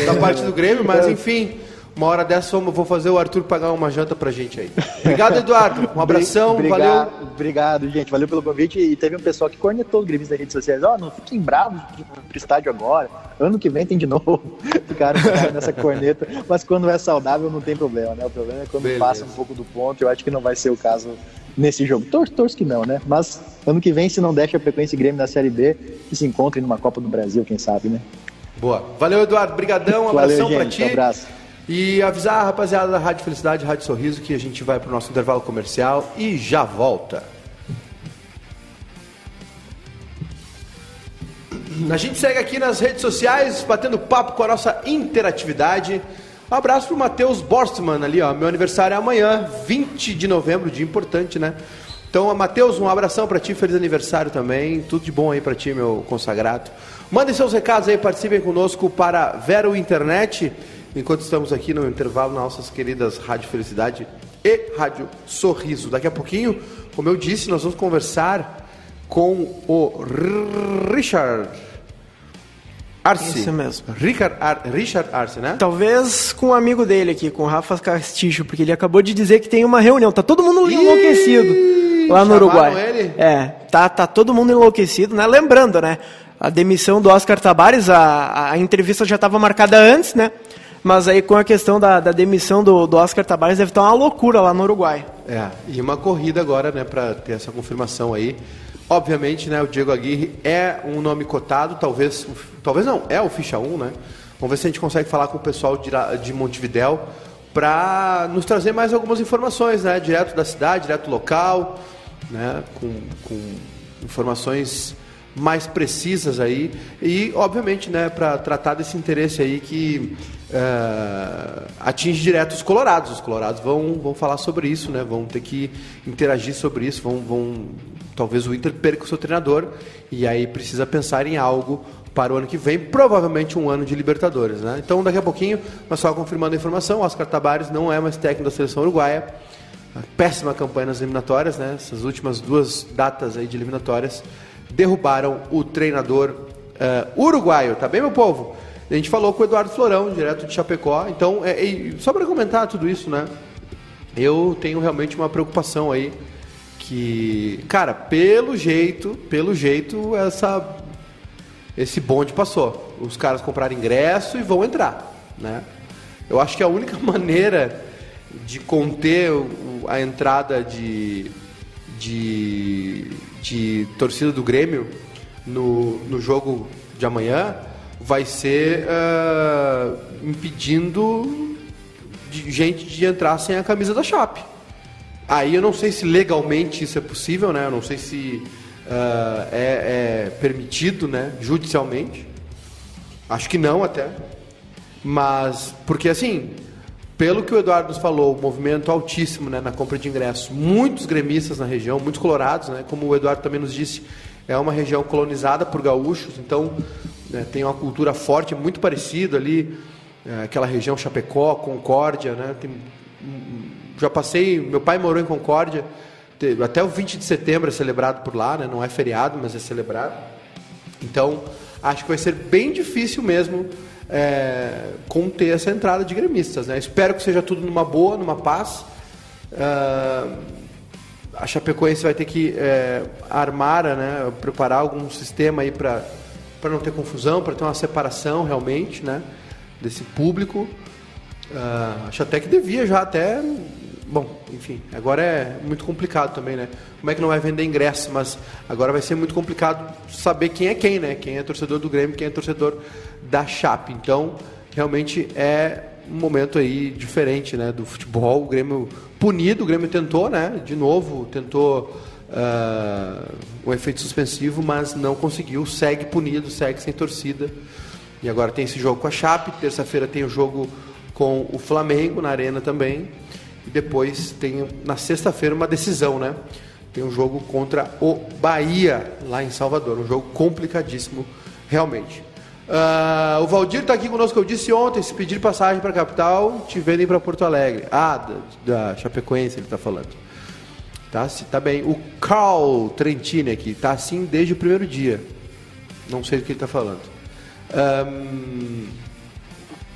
Da parte do Grêmio, mas enfim. Uma hora dessa eu vou fazer o Arthur pagar uma janta pra gente aí. Obrigado, Eduardo. Um [LAUGHS] abração, obrigado, valeu. Obrigado, gente. Valeu pelo convite. E teve um pessoal que cornetou o gremista das redes sociais. Ó, oh, não fiquem bravos de ir pro estádio agora. Ano que vem tem de novo. [LAUGHS] Ficaram, ficaram nessa corneta. Mas quando é saudável não tem problema, né? O problema é quando Beleza. passa um pouco do ponto. Eu acho que não vai ser o caso nesse jogo. Torço, torço que não, né? Mas ano que vem, se não deixa a frequência Grêmio na Série B, que se encontrem numa Copa do Brasil, quem sabe, né? Boa. Valeu, Eduardo. Brigadão. Um abração Valeu, pra ti. Um abraço. E avisar a rapaziada da Rádio Felicidade, Rádio Sorriso, que a gente vai para o nosso intervalo comercial e já volta. A gente segue aqui nas redes sociais, batendo papo com a nossa interatividade. Um abraço pro Matheus Borstman ali, ó. Meu aniversário é amanhã, 20 de novembro, dia importante, né? Então, Matheus, um abração para ti, feliz aniversário também. Tudo de bom aí para ti, meu consagrado. Mandem seus recados aí, participem conosco para Vero Internet enquanto estamos aqui no intervalo nas nossas queridas Rádio Felicidade e Rádio Sorriso. Daqui a pouquinho, como eu disse, nós vamos conversar com o Richard Arce. Isso mesmo. Richard, Ar, Richard Arce, né? Talvez com um amigo dele aqui, com o Rafa Castilho, porque ele acabou de dizer que tem uma reunião. Tá todo mundo enlouquecido lá no Uruguai. Ele? É, tá, tá todo mundo enlouquecido, né? Lembrando, né? A demissão do Oscar Tabares, a, a entrevista já estava marcada antes, né? Mas aí com a questão da, da demissão do, do Oscar Tabares deve estar uma loucura lá no Uruguai. É, e uma corrida agora, né, para ter essa confirmação aí. Obviamente, né, o Diego Aguirre é um nome cotado, talvez, talvez não, é o ficha 1, né? Vamos ver se a gente consegue falar com o pessoal de, de Montevidéu para nos trazer mais algumas informações, né, direto da cidade, direto local, né, com, com informações mais precisas aí e obviamente né para tratar desse interesse aí que uh, atinge direto os colorados os colorados vão vão falar sobre isso né vão ter que interagir sobre isso vão vão talvez o Inter perca o seu treinador e aí precisa pensar em algo para o ano que vem, provavelmente um ano de Libertadores. Né? Então, daqui a pouquinho, mas só confirmando a informação, Oscar Tabares não é mais técnico da seleção uruguaia. Péssima campanha nas eliminatórias, né? essas últimas duas datas aí de eliminatórias derrubaram o treinador uh, uruguaio. Tá bem, meu povo? A gente falou com o Eduardo Florão, direto de Chapecó. Então, é, é, só para comentar tudo isso, né? Eu tenho realmente uma preocupação aí que, cara, pelo jeito, pelo jeito, essa esse bonde passou. Os caras compraram ingresso e vão entrar, né? Eu acho que a única [LAUGHS] maneira de conter a entrada de, de, de torcida do Grêmio no, no jogo de amanhã vai ser ah, impedindo de gente de entrar sem a camisa da Chape. Aí eu não sei se legalmente isso é possível, né? Eu não sei se ah, é, é permitido, né? Judicialmente. Acho que não até. Mas, porque assim, pelo que o Eduardo nos falou, o movimento altíssimo né, na compra de ingressos, muitos gremistas na região, muitos colorados, né, como o Eduardo também nos disse, é uma região colonizada por gaúchos, então né, tem uma cultura forte, muito parecida ali, é, aquela região Chapecó, Concórdia, né, tem- já passei, meu pai morou em Concórdia, até o 20 de setembro é celebrado por lá, né, não é feriado, mas é celebrado. Então, acho que vai ser bem difícil mesmo é, conter essa entrada de gremistas. Né? Espero que seja tudo numa boa, numa paz. Ah, a Chapecoense vai ter que é, armar, né, preparar algum sistema aí para não ter confusão, para ter uma separação realmente né, desse público. Ah, acho até que devia já até. Bom, enfim, agora é muito complicado também, né? Como é que não vai vender ingresso? Mas agora vai ser muito complicado saber quem é quem, né? Quem é torcedor do Grêmio, quem é torcedor da Chape. Então, realmente é um momento aí diferente, né? Do futebol, o Grêmio punido, o Grêmio tentou, né? De novo, tentou ah, um efeito suspensivo, mas não conseguiu. Segue punido, segue sem torcida. E agora tem esse jogo com a Chape. Terça-feira tem o jogo com o Flamengo na Arena também. E depois tem na sexta-feira uma decisão, né? Tem um jogo contra o Bahia lá em Salvador. Um jogo complicadíssimo, realmente. Ah, o Valdir está aqui conosco. Eu disse ontem: se pedir passagem para a capital, te vendem para Porto Alegre. Ah, da, da Chapecoense ele está falando. Tá, tá bem. O Carl Trentini aqui tá assim desde o primeiro dia. Não sei do que ele está falando. Ahn,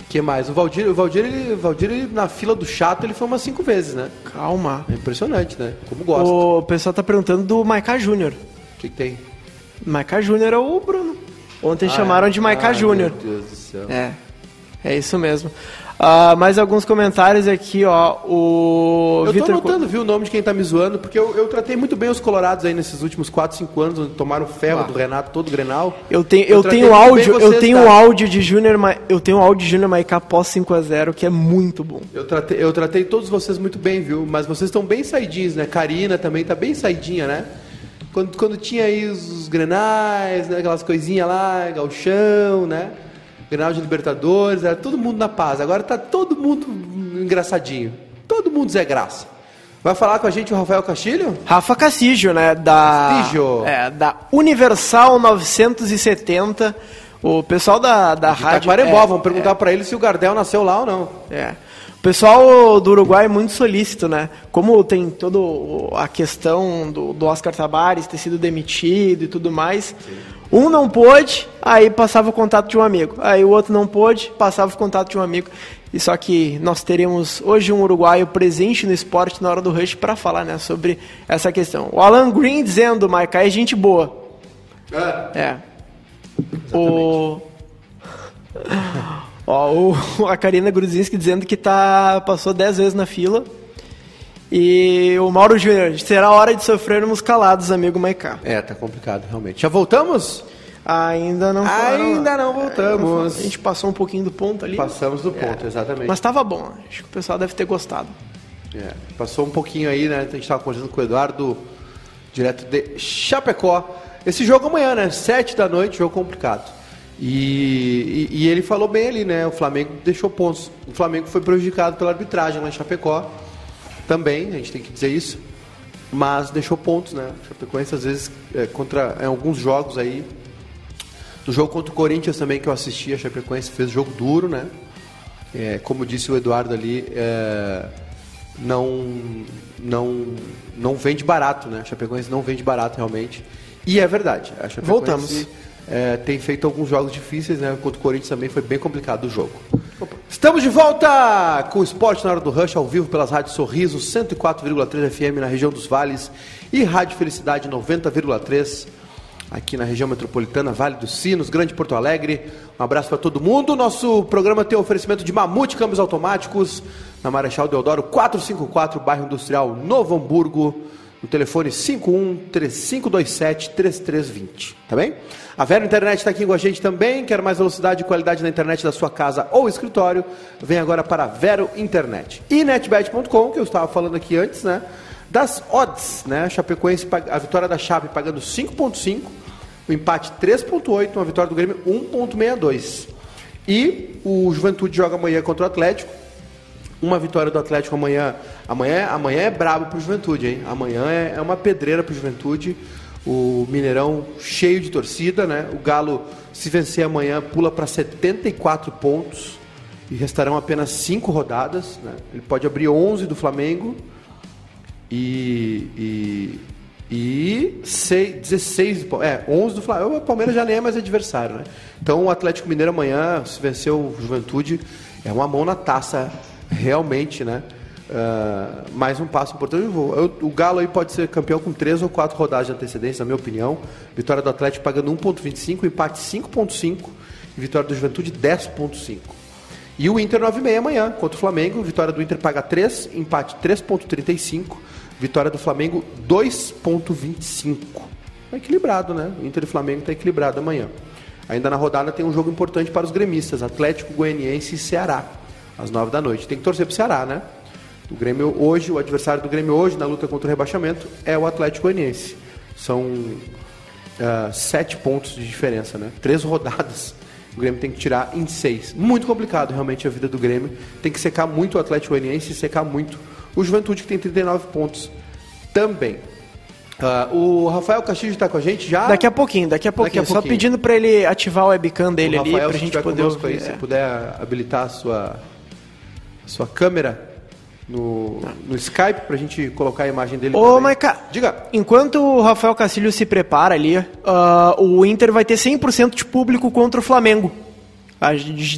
que mais? O Valdir, o Valdir, ele, o Valdir ele, na fila do chato, ele foi umas cinco vezes, né? Calma. É impressionante, né? Como gosta. O O pessoal tá perguntando do Maiká Júnior. que, que tem? Maiká Júnior é o Bruno. Ontem Ah, chamaram é? de Maiká Ai, Júnior. Meu Deus do céu. É. É isso mesmo. Ah, mais alguns comentários aqui, ó. O Eu tô Vitor anotando, viu, o nome de quem tá me zoando, porque eu, eu tratei muito bem os colorados aí nesses últimos 4, 5 anos, onde tomaram ferro Ah. do Renato todo o Grenal. Eu tenho, Eu eu tenho áudio, bem eu vocês, tenho tá? áudio de Júnior, Ma- eu tenho áudio de Júnior Maiká pós 5 a 0 que é muito bom. Eu tratei, eu tratei todos vocês muito bem, viu? Mas vocês estão bem saidinhos, né? Karina também tá bem saidinha, né? Quando, quando tinha aí os, os grenais, né? aquelas coisinhas lá, galchão, né? Grenal de Libertadores, era todo mundo na paz. Agora tá todo mundo engraçadinho. Todo mundo Zé Graça. Vai falar com a gente o Rafael Castilho? Rafa Castilho, né, da Castilho. é, da Universal 970. O pessoal da, da rádio Taquarembó, é, vamos perguntar pra ele se o Gardel nasceu lá ou não. É. Pessoal do Uruguai é muito solícito, né? Como tem toda a questão do, do Oscar Tabares ter sido demitido e tudo mais. Um não pôde, aí passava o contato de um amigo. Aí o outro não pôde, passava o contato de um amigo. E só que nós teremos hoje um uruguaio presente no esporte na hora do rush para falar, né, sobre essa questão. O Alan Green dizendo, Maica é gente boa. É. O [LAUGHS] Ó, o, [LAUGHS] a Karina Gruzinski dizendo que tá, passou 10 vezes na fila. E o Mauro Júnior, será hora de sofrermos calados, amigo Maiká. É, tá complicado, realmente. Já voltamos? Ainda não Ainda não É, voltamos. A gente passou um pouquinho do ponto ali. Passamos do ponto, exatamente. Mas tava bom, acho que o pessoal deve ter gostado. É, passou um pouquinho aí, né? A gente estava conversando com o Eduardo, direto de Chapecó. Esse jogo amanhã, né? Sete da noite, jogo complicado. E, e- e ele falou bem ali, né? O Flamengo deixou pontos. O Flamengo foi prejudicado pela arbitragem lá em Chapecó. Também, a gente tem que dizer isso. Mas deixou pontos, né? O Chapecoense, às vezes, é, contra em alguns jogos aí. No jogo contra o Corinthians também, que eu assisti, a Chapecoense fez jogo duro, né? É, como disse o Eduardo ali, é, não, não, não vende barato, né? A Chapecoense não vende barato realmente. E é verdade. Voltamos. É, tem feito alguns jogos difíceis, né? Contra o Corinthians também foi bem complicado o jogo. Estamos de volta com o Esporte na Hora do Rush, ao vivo pelas rádios Sorriso 104,3 FM na região dos Vales e Rádio Felicidade 90,3 aqui na região metropolitana, Vale dos Sinos, Grande Porto Alegre. Um abraço para todo mundo. Nosso programa tem oferecimento de Mamute Câmbios Automáticos, na Marechal Deodoro 454, bairro Industrial Novo Hamburgo, no telefone 51 3527 3320, tá bem? A Vero Internet está aqui com a gente também. Quer mais velocidade e qualidade na internet da sua casa ou escritório? Vem agora para a Vero Internet. E netbet.com, que eu estava falando aqui antes, né? Das odds, né? A Chapecoense, a vitória da Chape pagando 5.5, o empate 3.8, uma vitória do Grêmio 1.62. E o Juventude joga amanhã contra o Atlético. Uma vitória do Atlético amanhã. Amanhã, amanhã é brabo pro Juventude, hein? Amanhã é, é uma pedreira pro Juventude. O Mineirão cheio de torcida, né? O Galo, se vencer amanhã, pula para 74 pontos e restarão apenas 5 rodadas. Né? Ele pode abrir 11 do Flamengo e, e, e 6, 16 é, 11 do Flamengo. O Palmeiras já nem é mais adversário. Né? Então o Atlético Mineiro amanhã, se vencer o Juventude, é uma mão na taça, realmente, né? Uh, mais um passo importante. O, o Galo aí pode ser campeão com três ou quatro rodadas de antecedência, na minha opinião. Vitória do Atlético pagando 1,25, empate 5,5 e vitória do Juventude 10,5. E o Inter 9,5 amanhã contra o Flamengo. Vitória do Inter paga 3, empate 3,35. Vitória do Flamengo 2,25. É equilibrado, né? O Inter e Flamengo está equilibrado amanhã. Ainda na rodada tem um jogo importante para os gremistas: Atlético Goianiense e Ceará, às 9 da noite. Tem que torcer para o Ceará, né? O Grêmio hoje, o adversário do Grêmio hoje na luta contra o rebaixamento é o Atlético Goianiense. São uh, sete pontos de diferença, né? Três [LAUGHS] rodadas. O Grêmio tem que tirar em seis. Muito complicado realmente a vida do Grêmio. Tem que secar muito o Atlético Goianiense e secar muito o Juventude, que tem 39 pontos também. Uh, o Rafael Castilho está com a gente já? Daqui a pouquinho, daqui a pouquinho. Daqui a pouquinho. Só pedindo para ele ativar o webcam dele o ali, para a gente poder ouvir. Aí, é. Se puder habilitar a sua, a sua câmera no, no Skype pra gente colocar a imagem dele. Ô, Maica, diga. Enquanto o Rafael Castilho se prepara ali, uh, o Inter vai ter 100% de público contra o Flamengo.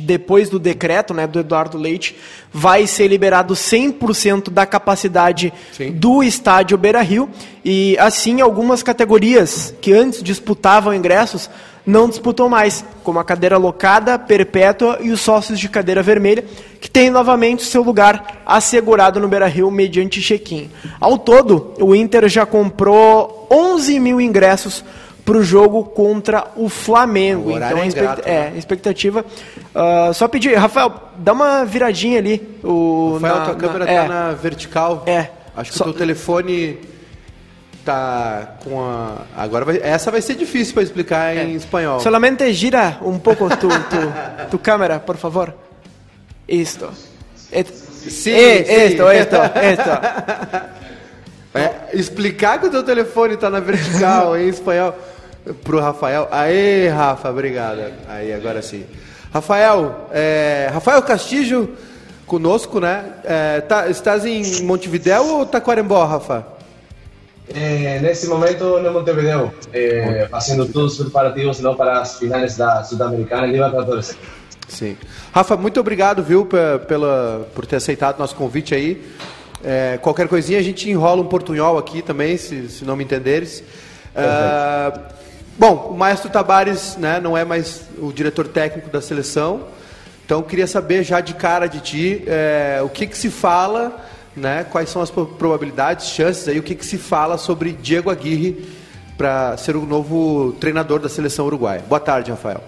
Depois do decreto né, do Eduardo Leite, vai ser liberado 100% da capacidade Sim. do estádio Beira Rio. E assim, algumas categorias que antes disputavam ingressos não disputam mais, como a cadeira locada, perpétua e os sócios de cadeira vermelha, que têm novamente seu lugar assegurado no Beira-Rio mediante check-in. Ao todo, o Inter já comprou 11 mil ingressos para o jogo contra o Flamengo. O então, é, ingrato, é né? expectativa. Uh, só pedir, Rafael, dá uma viradinha ali. O, Rafael, na, tua câmera está é, na vertical. É. Acho que só, o teu telefone tá com a. Agora vai... essa vai ser difícil para explicar em é. espanhol. Solamente gira um pouco tu, tu, tu câmera, por favor. Isto. Et... Sim, eh, sim. Esto, esto, esto. [LAUGHS] É, explicar que o teu telefone está na vertical em espanhol pro Rafael. Aê, Rafa, obrigado. Aí, agora sim. Rafael, é, Rafael Castilho conosco, né? É, tá, estás em Montevidéu ou Taquarembó, Rafa? Eh, nesse momento no Montevideo, eh, fazendo todos os preparativos não para as finais da Sul-Americana e Libertadores. Sim. Rafa, muito obrigado, viu, pela, por ter aceitado nosso convite aí. É, qualquer coisinha a gente enrola um portunhol aqui também, se, se não me entenderes. É, bom, o Maestro Tabares né, não é mais o diretor técnico da seleção, então queria saber já de cara de ti é, o que, que se fala né? Quais são as probabilidades, chances aí, o que, que se fala sobre Diego Aguirre para ser o novo treinador da seleção uruguaia? Boa tarde, Rafael.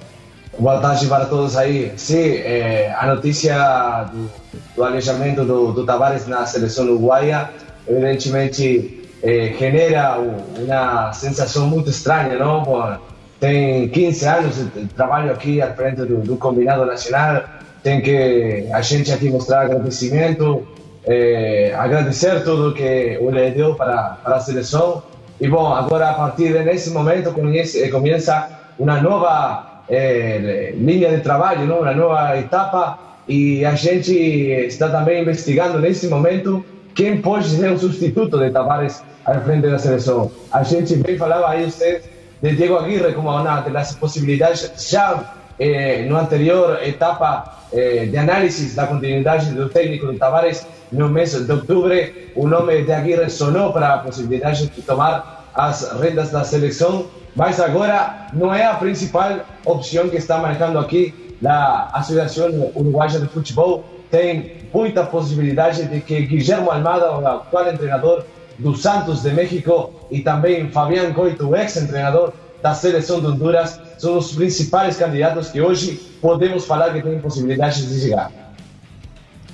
Boa tarde para todos aí. Sim, é, a notícia do, do alejamento do, do Tavares na seleção uruguaia, evidentemente, é, genera uma sensação muito estranha, não? Bom, tem 15 anos de trabalho aqui à frente do, do combinado nacional, tem que a gente aqui mostrar agradecimento, eh, agradecer tudo que ele deu para, para a seleção. E bom, agora a partir desse momento começa, uma nova eh, linha de trabalho, não? uma nova etapa. E a gente está também investigando nesse momento quem pode ser o substituto de Tavares à frente da seleção. A gente bem falava aí, você, de Diego Aguirre como uma das possibilidades já eh, no anterior etapa eh, de análise da continuidade do técnico de Tavares no mês de outubro, o nome de Aguirre sonou para a possibilidade de tomar as rendas da seleção mas agora não é a principal opção que está manejando aqui a Associação Uruguaia de Futebol. Tem muita possibilidade de que Guillermo Almada, o atual treinador do Santos de México, e também Fabián Coito, ex-treinador da seleção de Honduras, são os principais candidatos que hoje podemos falar que têm possibilidades de chegar.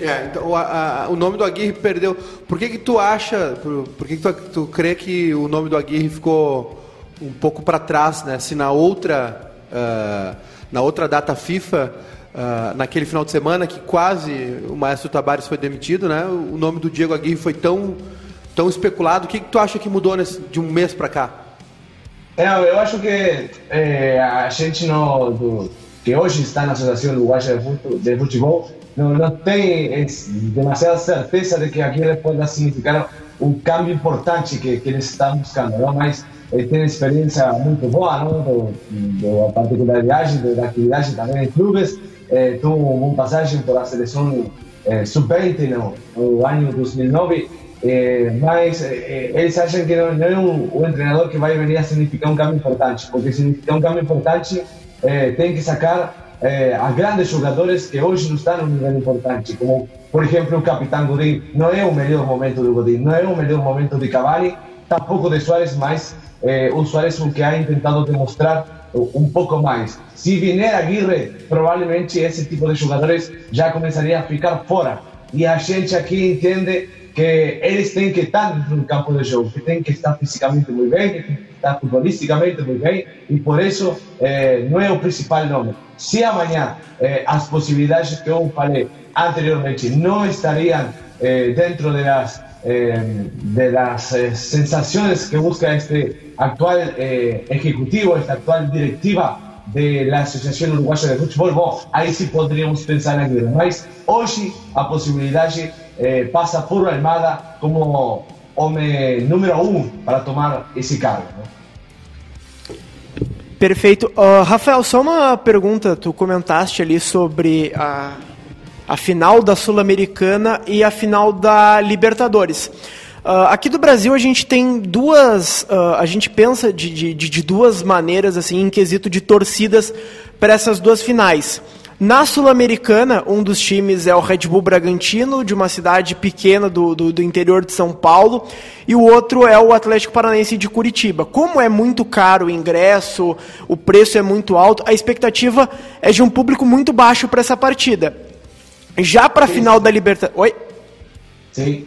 É, então a, a, o nome do Aguirre perdeu. Por que que tu acha, por, por que, que tu, tu crê que o nome do Aguirre ficou um pouco para trás, né? Se na outra, uh, na outra data FIFA, uh, naquele final de semana que quase o Maestro Tabares foi demitido, né? O nome do Diego Aguirre foi tão, tão especulado. O que, que tu acha que mudou nesse, de um mês para cá? É, eu acho que é, a gente no, do, que hoje está na Associação Uruguaia de Futebol não, não tem demasiada certeza de que aquilo pode significar um cambio importante que, que eles estão buscando, não? mas tem experiência muito boa não? Do, do, da particularidade da atividade também em clubes, eh, teve uma por a seleção eh, sub-20 no, no ano 2009, eh, mas eh, eles acham que não, não é um, um, treinador que vai venir a significar um cambio importante, porque significar um cambio importante tem que sacar a grandes jogadores que hoje não estão no nível importante, como por exemplo o capitão Godin. Não é o melhor momento do Godin, não é o melhor momento de Cavani, tampouco de Suárez, mas eh, Suárez o que ha tentado demonstrar um pouco mais. Se vier Aguirre, provavelmente esse tipo de jogadores já começaria a ficar fora. E a gente aqui entende que eles têm que estar dentro do campo de jogo, que têm que estar fisicamente muito bem, que que estar futbolisticamente muito bem, e por isso eh, não é o principal nome. Se amanhã eh, as possibilidades que eu falei anteriormente não estariam eh, dentro de las, eh, de las eh, sensaciones que busca este actual eh, ejecutivo, esta actual directiva de la Asociación Uruguaya de Fútbol, bom, aí sim poderíamos pensar naquilo. Mas hoje a possibilidade eh, passa por Almada como homem número um para tomar esse cargo. Perfeito. Uh, Rafael, só uma pergunta. Tu comentaste ali sobre a, a final da Sul-Americana e a final da Libertadores. Uh, aqui do Brasil a gente tem duas, uh, a gente pensa de, de, de, duas maneiras assim em quesito de torcidas para essas duas finais. Na Sul-Americana, um dos times é o Red Bull Bragantino, de uma cidade pequena do, do, do, interior de São Paulo, e o outro é o Atlético Paranaense de Curitiba. Como é muito caro o ingresso, o preço é muito alto, a expectativa é de um público muito baixo para essa partida. Já para a final da Libertadores. Oi? Sim.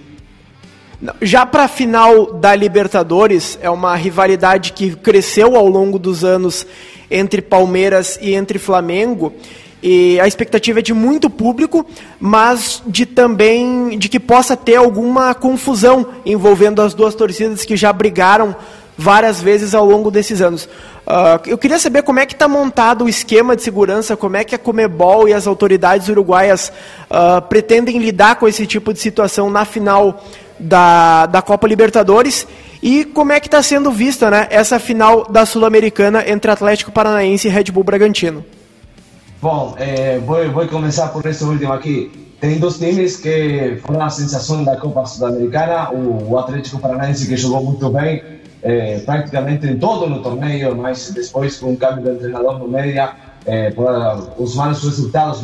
Já para a final da Libertadores, é uma rivalidade que cresceu ao longo dos anos entre Palmeiras e entre Flamengo. E a expectativa é de muito público, mas de também de que possa ter alguma confusão envolvendo as duas torcidas que já brigaram várias vezes ao longo desses anos. Uh, eu queria saber como é que está montado o esquema de segurança, como é que a Comebol e as autoridades uruguaias uh, pretendem lidar com esse tipo de situação na final da, da Copa Libertadores e como é que está sendo vista né, essa final da Sul-Americana entre Atlético Paranaense e Red Bull Bragantino. Bom, eh, vou, vou começar por esse último aqui. Tem dois times que foram a sensação da Copa Sul-Americana, o, Atlético Paranaense que jogou muito bem, eh, praticamente em todo o torneio, mas depois com o cambio de treinador no meio, eh, por os maus resultados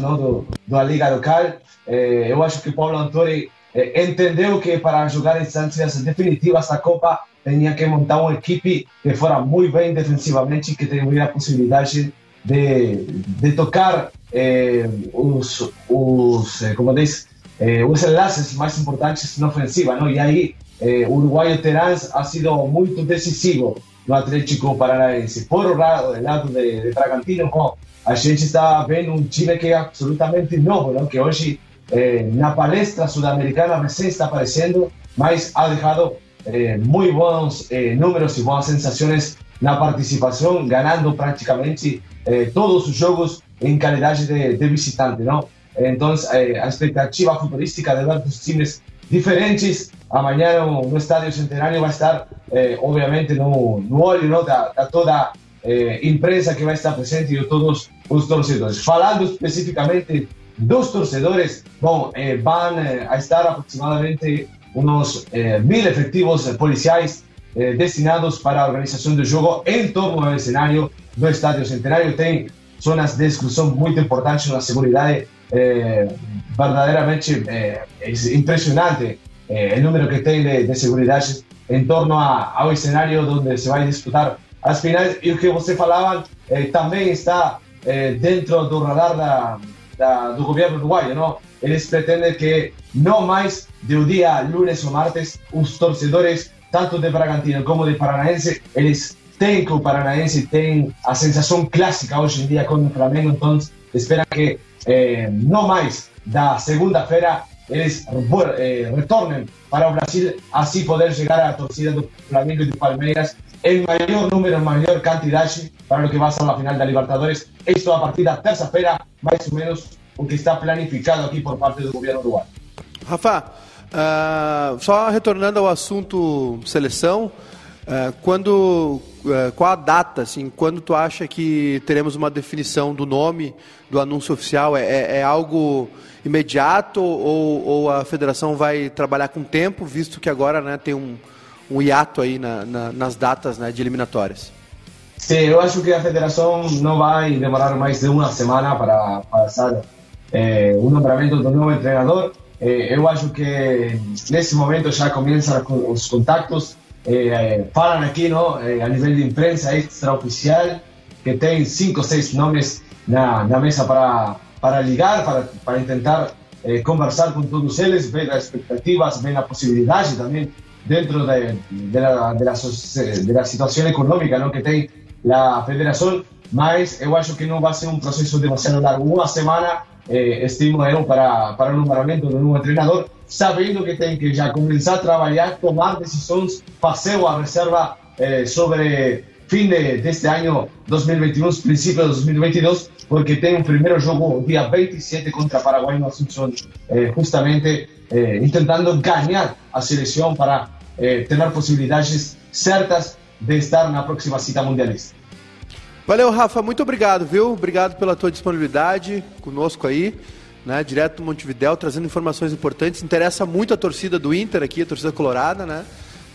da Liga Local, eu acho que Paulo Antori entendeu que para jogar instâncias definitivas da Copa tinha que montar uma equipe que fora muito bem defensivamente e que tivesse a possibilidade de, de tocar eh, os, os, eh, como diz, eh, os enlaces mais importantes na ofensiva, não? E aí eh, o uruguaio Terán ha sido muito decisivo no Atlético Paranaense. Por lado, de, de Bragantino, bom, a gente está vendo um time que absolutamente novo, não? que hoje eh, na palestra sul-americana recém está aparecendo, mas ha deixado eh, muito bons eh, números e boas sensações na participação, ganhando praticamente eh, todos os jogos em qualidade de, de visitante, não? Então, eh, a expectativa futurística de ver dos times diferentes amanhã no, no Estádio Centenário vai estar, eh, obviamente, no, no olho não, da, da toda eh, imprensa que vai estar presente e de todos os torcedores. Falando especificamente dos torcedores, bom, vão a estar aproximadamente uns mil efectivos policiais eh, destinados para a organização do jogo em torno ao cenário do Estádio Centenário. Tem zonas de exclusão muito importantes na segurança eh, verdadeiramente eh, é impressionante eh, o número que tem de, de em torno a, ao cenário onde se vai disputar as finais e o que você falava também está dentro do radar da, da, do governo uruguaio, não? Eles pretendem que não mais do dia lunes ou martes os torcedores tanto de Bragantino como de Paranaense eles têm que o Paranaense tem a sensação clássica hoje em dia com o Flamengo, então espera que eh, não mais da segunda-feira eles eh, retornem para Brasil, assim poder chegar à torcida do Flamengo e do Palmeiras em maior número, em maior quantidade para o que vai ser a final da Libertadores. Isto a partir da terça-feira, mais ou menos o que está planificado aqui por parte do governo uruguaio. Rafa, uh, só retornando ao assunto seleção, uh, quando uh, qual a data, assim, quando tu acha que teremos uma definição do nome do anúncio oficial? É, é, é algo imediato ou, ou, a federação vai trabalhar com tempo, visto que agora né, tem um, um hiato aí na, na, nas datas né, de eliminatórias? Sim, eu acho que a federação não vai demorar mais de uma semana para passar eh, o nombramento do novo treinador. Eh, eu acho que nesse momento já começam os contatos. Eh, falam aqui no, eh, a nível de imprensa extraoficial que tem cinco ou seis nomes na, na mesa para para ligar, para, para tentar eh, conversar com todos eles, ver as expectativas, ver a possibilidade também dentro de, de, la, de, la, de la situação econômica não, que tem a federação, mas eu acho que não vai ser um processo demasiado largo. Uma semana, eh, estimo eu, para, para o nomeamento do novo treinador, sabendo que tem que já começar a trabalhar, tomar decisões, fazer a reserva eh, sobre fim de, deste ano 2021, princípio de 2022, porque tem um primeiro jogo dia 27 contra Paraguai no Assunção, eh, justamente eh, tentando ganhar a seleção para eh, ter possibilidades certas de estar na próxima cita mundialista. Valeu, Rafa, muito obrigado, viu? Obrigado pela tua disponibilidade conosco aí, né? Direto do Montevidéu, trazendo informações importantes. Interessa muito a torcida do Inter aqui, a torcida colorada, né?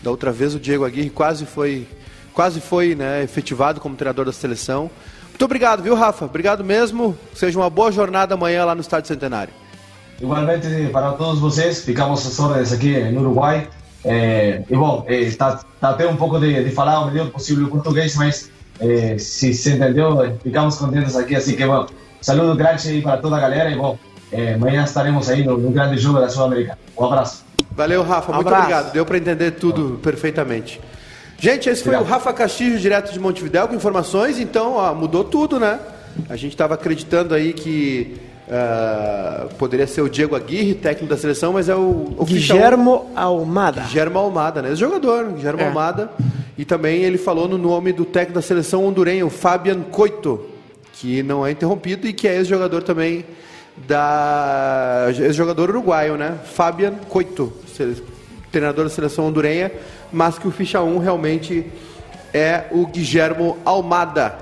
Da outra vez o Diego Aguirre quase foi quase foi né, efetivado como treinador da seleção. Muito obrigado, viu, Rafa? Obrigado mesmo. Seja uma boa jornada amanhã lá no Estádio Centenário. Igualmente para todos vocês, ficamos às ordens aqui no Uruguai. É, e bom, está é, até um pouco de, de, falar o melhor possível o português, mas é, se se entendeu, ficamos contentes aqui. Assim que, bom, saludo grande para toda a galera e, bom, é, amanhã estaremos aí no, no grande jogo da Sul-América. Um abraço. Valeu, Rafa. Muito abraço. obrigado. Deu para entender tudo perfeitamente. Gente, esse foi Obrigado. o Rafa Castilho, direto de Montevidéu, com informações. Então, ó, mudou tudo, né? A gente estava acreditando aí que uh, poderia ser o Diego Aguirre, técnico da seleção, mas é o... o Guilhermo Almada. Guilhermo Almada, né? Esse jogador, Guilhermo é. Almada. E também ele falou no nome do técnico da seleção hondurenha, o Fabian Coito, que não é interrompido e que é ex-jogador também da... ex-jogador uruguaio, né? Fabian Coito, treinador da seleção hondurenha mas que o ficha 1 realmente é o Guillermo Almada,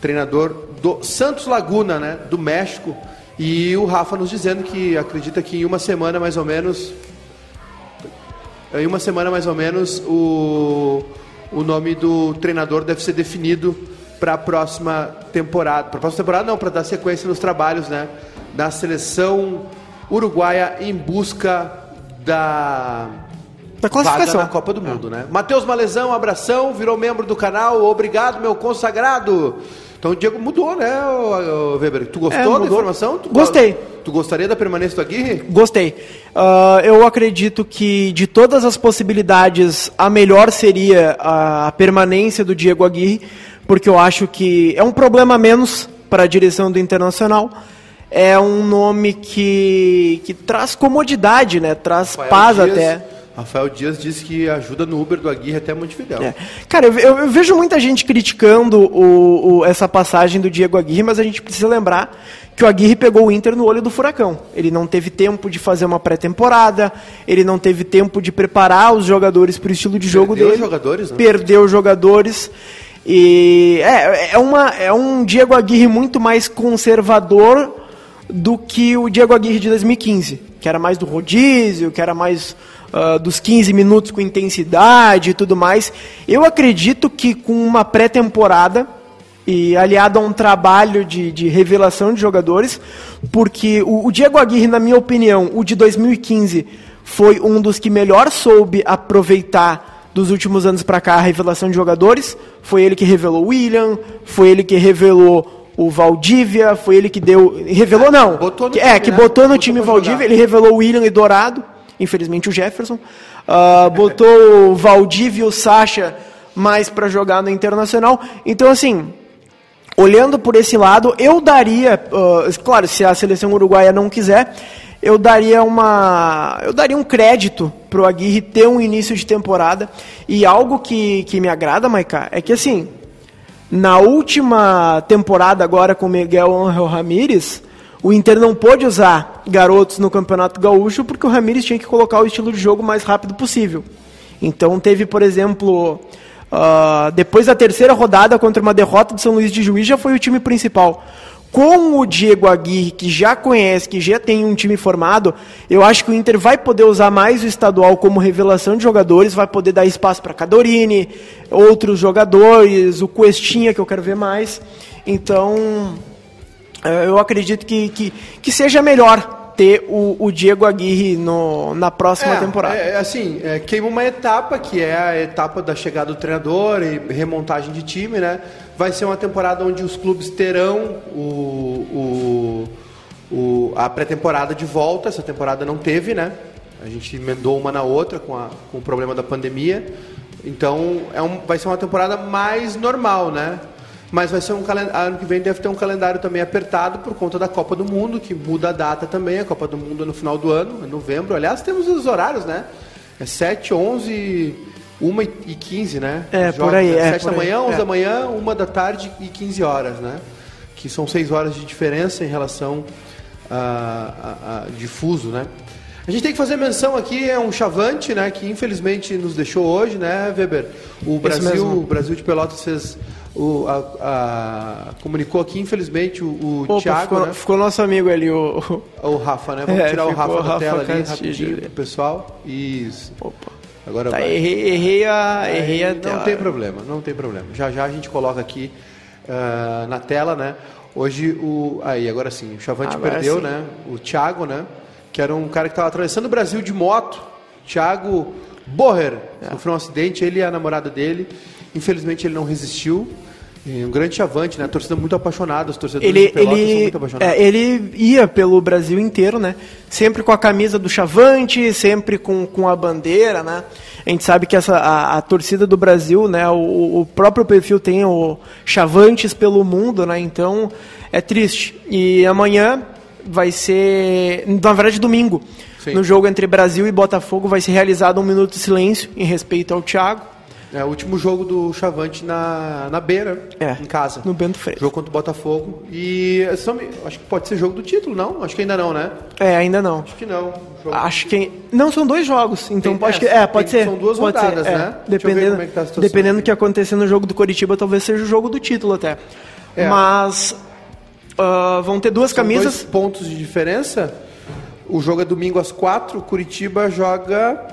treinador do Santos Laguna, né, do México. E o Rafa nos dizendo que acredita que em uma semana mais ou menos em uma semana mais ou menos o, o nome do treinador deve ser definido para a próxima temporada. Para a próxima temporada não, para dar sequência nos trabalhos, né, da seleção uruguaia em busca da da classificação. Vaga na Copa do Mundo, né? Matheus Malezão, abração, virou membro do canal. Obrigado, meu consagrado. Então o Diego mudou, né, Weber? Tu gostou é, da informação? Tu Gostei. Tu gostaria da permanência do Aguirre? Gostei. Uh, eu acredito que de todas as possibilidades, a melhor seria a permanência do Diego Aguirre, porque eu acho que é um problema menos para a direção do Internacional. É um nome que, que traz comodidade, né? Traz Rafael paz Dias. até. Rafael Dias disse que ajuda no Uber do Aguirre até Montevidéu. É. Cara, eu, eu, vejo muita gente criticando o, o, essa passagem do Diego Aguirre, mas a gente precisa lembrar que o Aguirre pegou o Inter no olho do furacão. Ele não teve tempo de fazer uma pré-temporada, ele não teve tempo de preparar os jogadores para o estilo de jogo Perdeu dele. jogadores, né? Perdeu jogadores. E é, é, uma, é um Diego Aguirre muito mais conservador do que o Diego Aguirre de 2015, que era mais do rodízio, que era mais uh, dos 15 minutos com intensidade e tudo mais. Eu acredito que com uma pré-temporada e aliado a um trabalho de, de revelação de jogadores, porque o, o Diego Aguirre, na minha opinião, o de 2015 foi um dos que melhor soube aproveitar dos últimos anos para cá a revelação de jogadores. Foi ele que revelou o William, foi ele que revelou o Valdívia, foi ele que deu. Revelou não. Botou no que, time, é, que né? botou no Botou time Valdívia, jogar. ele revelou o William e Dourado, infelizmente o Jefferson. Ah, botou o Valdívia e o Sacha mais para jogar no Internacional. Então, assim, olhando por esse lado, eu daria, ah, claro, se a seleção uruguaia não quiser, eu daria uma, eu daria um crédito pro Aguirre ter um início de temporada e algo que, que me agrada, Maiká, é que assim, na última temporada agora com Miguel Angel Ramírez, o Inter não pôde usar garotos no Campeonato Gaúcho porque o Ramírez tinha que colocar o estilo de jogo mais rápido possível. Então teve, por exemplo, ah, depois da terceira rodada contra uma derrota do São Luís de Juiz, já foi o time principal. Com o Diego Aguirre, que já conhece, que já tem um time formado, eu acho que o Inter vai poder usar mais o estadual como revelação de jogadores, vai poder dar espaço para Cadorini, outros jogadores, o Cuestinha, que eu quero ver mais. Então, eh, eu acredito que, que, que seja melhor ter o, o Diego Aguirre no, na próxima temporada. É, é, assim, é, queima uma etapa, que é a etapa da chegada do treinador e remontagem de time, né? Vai ser uma temporada onde os clubes terão o, o, o- a pré-temporada de volta. Essa temporada não teve, né? A gente emendou uma na outra com, a- com o problema da pandemia. Então, é um, vai ser uma temporada mais normal, né? Mas vai ser um calendário. Ano que vem deve ter um calendário também apertado por conta da Copa do Mundo, que muda a data também. A Copa do Mundo é no final do ano, é novembro. Aliás, temos os horários, né? É 7, 11, 1 e 15, né? É, por aí, né? é, 7 da por aí, manhã, 11 é. da manhã, 1 da tarde e 15 horas, né? Que são 6 horas de diferença em relação a, a, a de fuso, né? A gente tem que fazer menção aqui, é um chavante, né? Que infelizmente nos deixou hoje, né, Weber? O Brasil, o Brasil de Pelotas fez. O, a, a- comunicou aqui, infelizmente, o, o Opa, Thiago, ficou, né? ficou nosso amigo ali, o. O Rafa, né? Vamos É, tirar o Rafa o da Rafa tela ali Castilho rapidinho pro pessoal. Isso. Opa. Agora Tá, errei, errei a. Errei a não tem problema, não tem problema. Já já a gente coloca aqui ah, na tela, né? Hoje o. Aí, agora sim, o Chavante Agora perdeu, sim. né? O Thiago, né? Que era um cara que estava atravessando o Brasil de moto. Thiago Borrer. É. Sofreu um acidente, ele e a namorada dele. Infelizmente ele não resistiu. Um grande chavante, né? A torcida muito apaixonada, os torcedores Ele, de Pelotas ele, muito apaixonados. é, ele ia pelo Brasil inteiro, né? Sempre com a camisa do Chavante, sempre com, com a bandeira, né? A gente sabe que essa, a, a torcida do Brasil, né? O, o próprio perfil tem o Chavantes pelo mundo, né? Então é triste. E amanhã vai ser, na verdade, domingo, Sim. no jogo entre Brasil e Botafogo, vai ser realizado um minuto de silêncio em respeito ao Thiago. É o último jogo do Chavante na, na beira, É, em casa. no Bento Freire. Jogo contra o Botafogo. E são- acho que pode ser jogo do título, não? Acho que ainda não, né? É, ainda não. Acho que não. Jogo- Acho que. Não, são dois jogos. Então pode é, que. É, pode tem- ser. são duas pode rodadas, ser, é. né? Dependendo, como é que tá dependendo do que acontecer no jogo do Coritiba, talvez seja o jogo do título até. É. Mas. Ah, vão ter duas São camisas. dois pontos de diferença. O jogo é domingo às quatro. Curitiba joga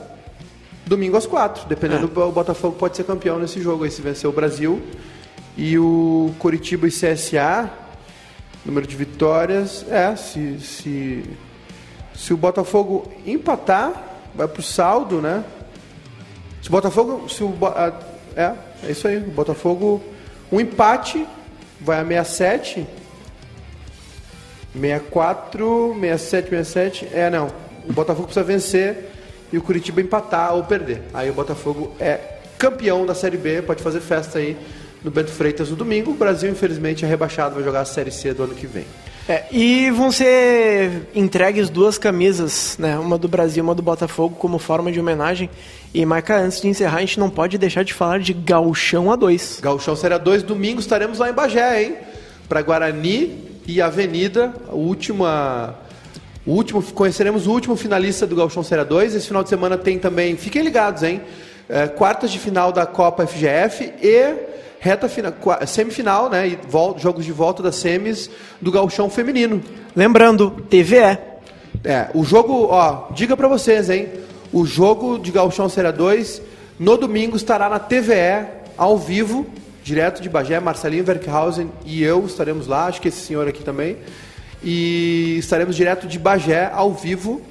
domingo às quatro. Dependendo, É. o Botafogo pode ser campeão nesse jogo aí, se vencer o Brasil. E o Curitiba e CSA, número de vitórias, é, se, se, se o Botafogo empatar, vai pro saldo, né? Se o Botafogo. Se o, é, é isso aí. O Botafogo. Um empate vai a 67. 64, 67, 67. É, não. O Botafogo precisa vencer e o Curitiba empatar ou perder. Aí o Botafogo é campeão da Série B, pode fazer festa aí no Bento Freitas no domingo. O Brasil, infelizmente, é rebaixado, vai jogar a Série C do ano que vem. É, e vão ser entregues duas camisas, né? Uma do Brasil e uma do Botafogo, como forma de homenagem. E, Maica, antes de encerrar, a gente não pode deixar de falar de Gauchão A2. Gauchão Série 2, domingo estaremos lá em Bagé, hein? Para Guarani e Avenida, a última. O último, conheceremos o último finalista do Gauchão Série 2. Esse final de semana tem também, fiquem ligados, hein? É, quartas de final da Copa FGF e reta final, semifinal, né? E jogos de volta das semis do Gauchão Feminino. Lembrando, TVE. É, o jogo, ó, diga pra vocês, hein? O jogo de Gauchão Série 2 no domingo estará na TVE ao vivo, direto de Bagé, Marcelinho Verkhausen e eu estaremos lá, acho que esse senhor aqui também. E estaremos direto de Bagé ao vivo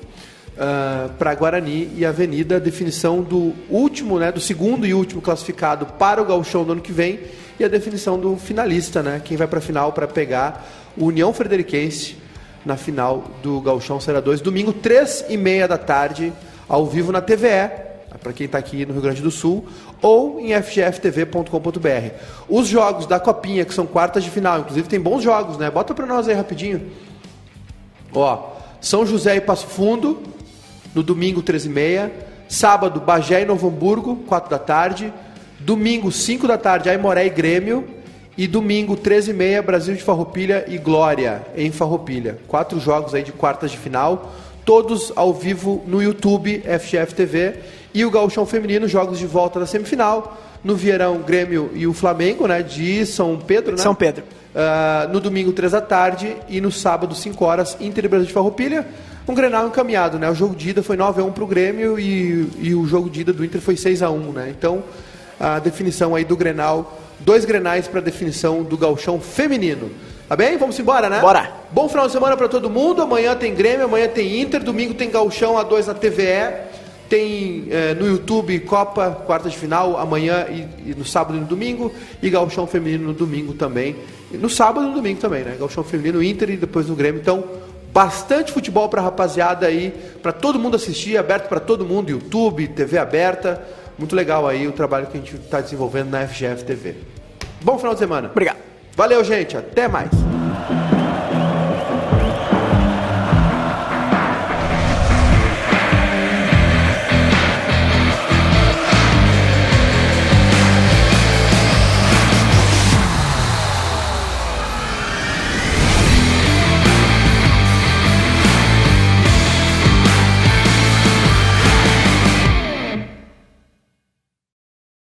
uh, para Guarani e Avenida, definição do último, né, do segundo e último classificado para o Gauchão do ano que vem e a definição do finalista, né, quem vai para a final para pegar o União Frederiquense na final do Gauchão Série 2, domingo, três e meia da tarde, ao vivo na TVE, para quem está aqui no Rio Grande do Sul, ou em fgftv.com.br. Os jogos da Copinha, que são quartas de final, inclusive tem bons jogos, né? Bota para nós aí rapidinho. Ó, São José e Passo Fundo, no domingo, 13h30. Sábado, Bagé e Novo Hamburgo, 4 da tarde. Domingo, 5 da tarde, Aimoré e Grêmio. E domingo, 13h30, Brasil de Farroupilha e Glória, em Farroupilha. Quatro jogos aí de quartas de final, todos ao vivo no YouTube, FGF TV. E o Gauchão Feminino, jogos de volta da semifinal. No Vieirão, Grêmio e o Flamengo, né? De São Pedro, né? São Pedro. Uh, no domingo, 3 da tarde. E no sábado, 5 horas, Inter e Brasil de Farroupilha. Um Grenal encaminhado, né? O jogo de ida foi 9x1 para o Grêmio e, e o jogo de ida do Inter foi 6x1, né? Então, a definição aí do Grenal dois grenais para definição do galchão feminino. Tá bem? Vamos embora, né? Bora. Bom final de semana para todo mundo. Amanhã tem Grêmio, amanhã tem Inter, domingo tem galchão A2 na TVE. Tem é, no YouTube Copa, quarta de final, amanhã e, e, no sábado e no domingo. E galchão feminino no domingo também. E no sábado e no domingo também, né? Galchão feminino, Inter e depois no Grêmio. Então, bastante futebol para rapaziada aí, para todo mundo assistir, aberto para todo mundo, YouTube, TV aberta. Muito legal aí o trabalho que a gente está desenvolvendo na FGF TV. Bom final de semana. Obrigado. Valeu, gente. Até mais.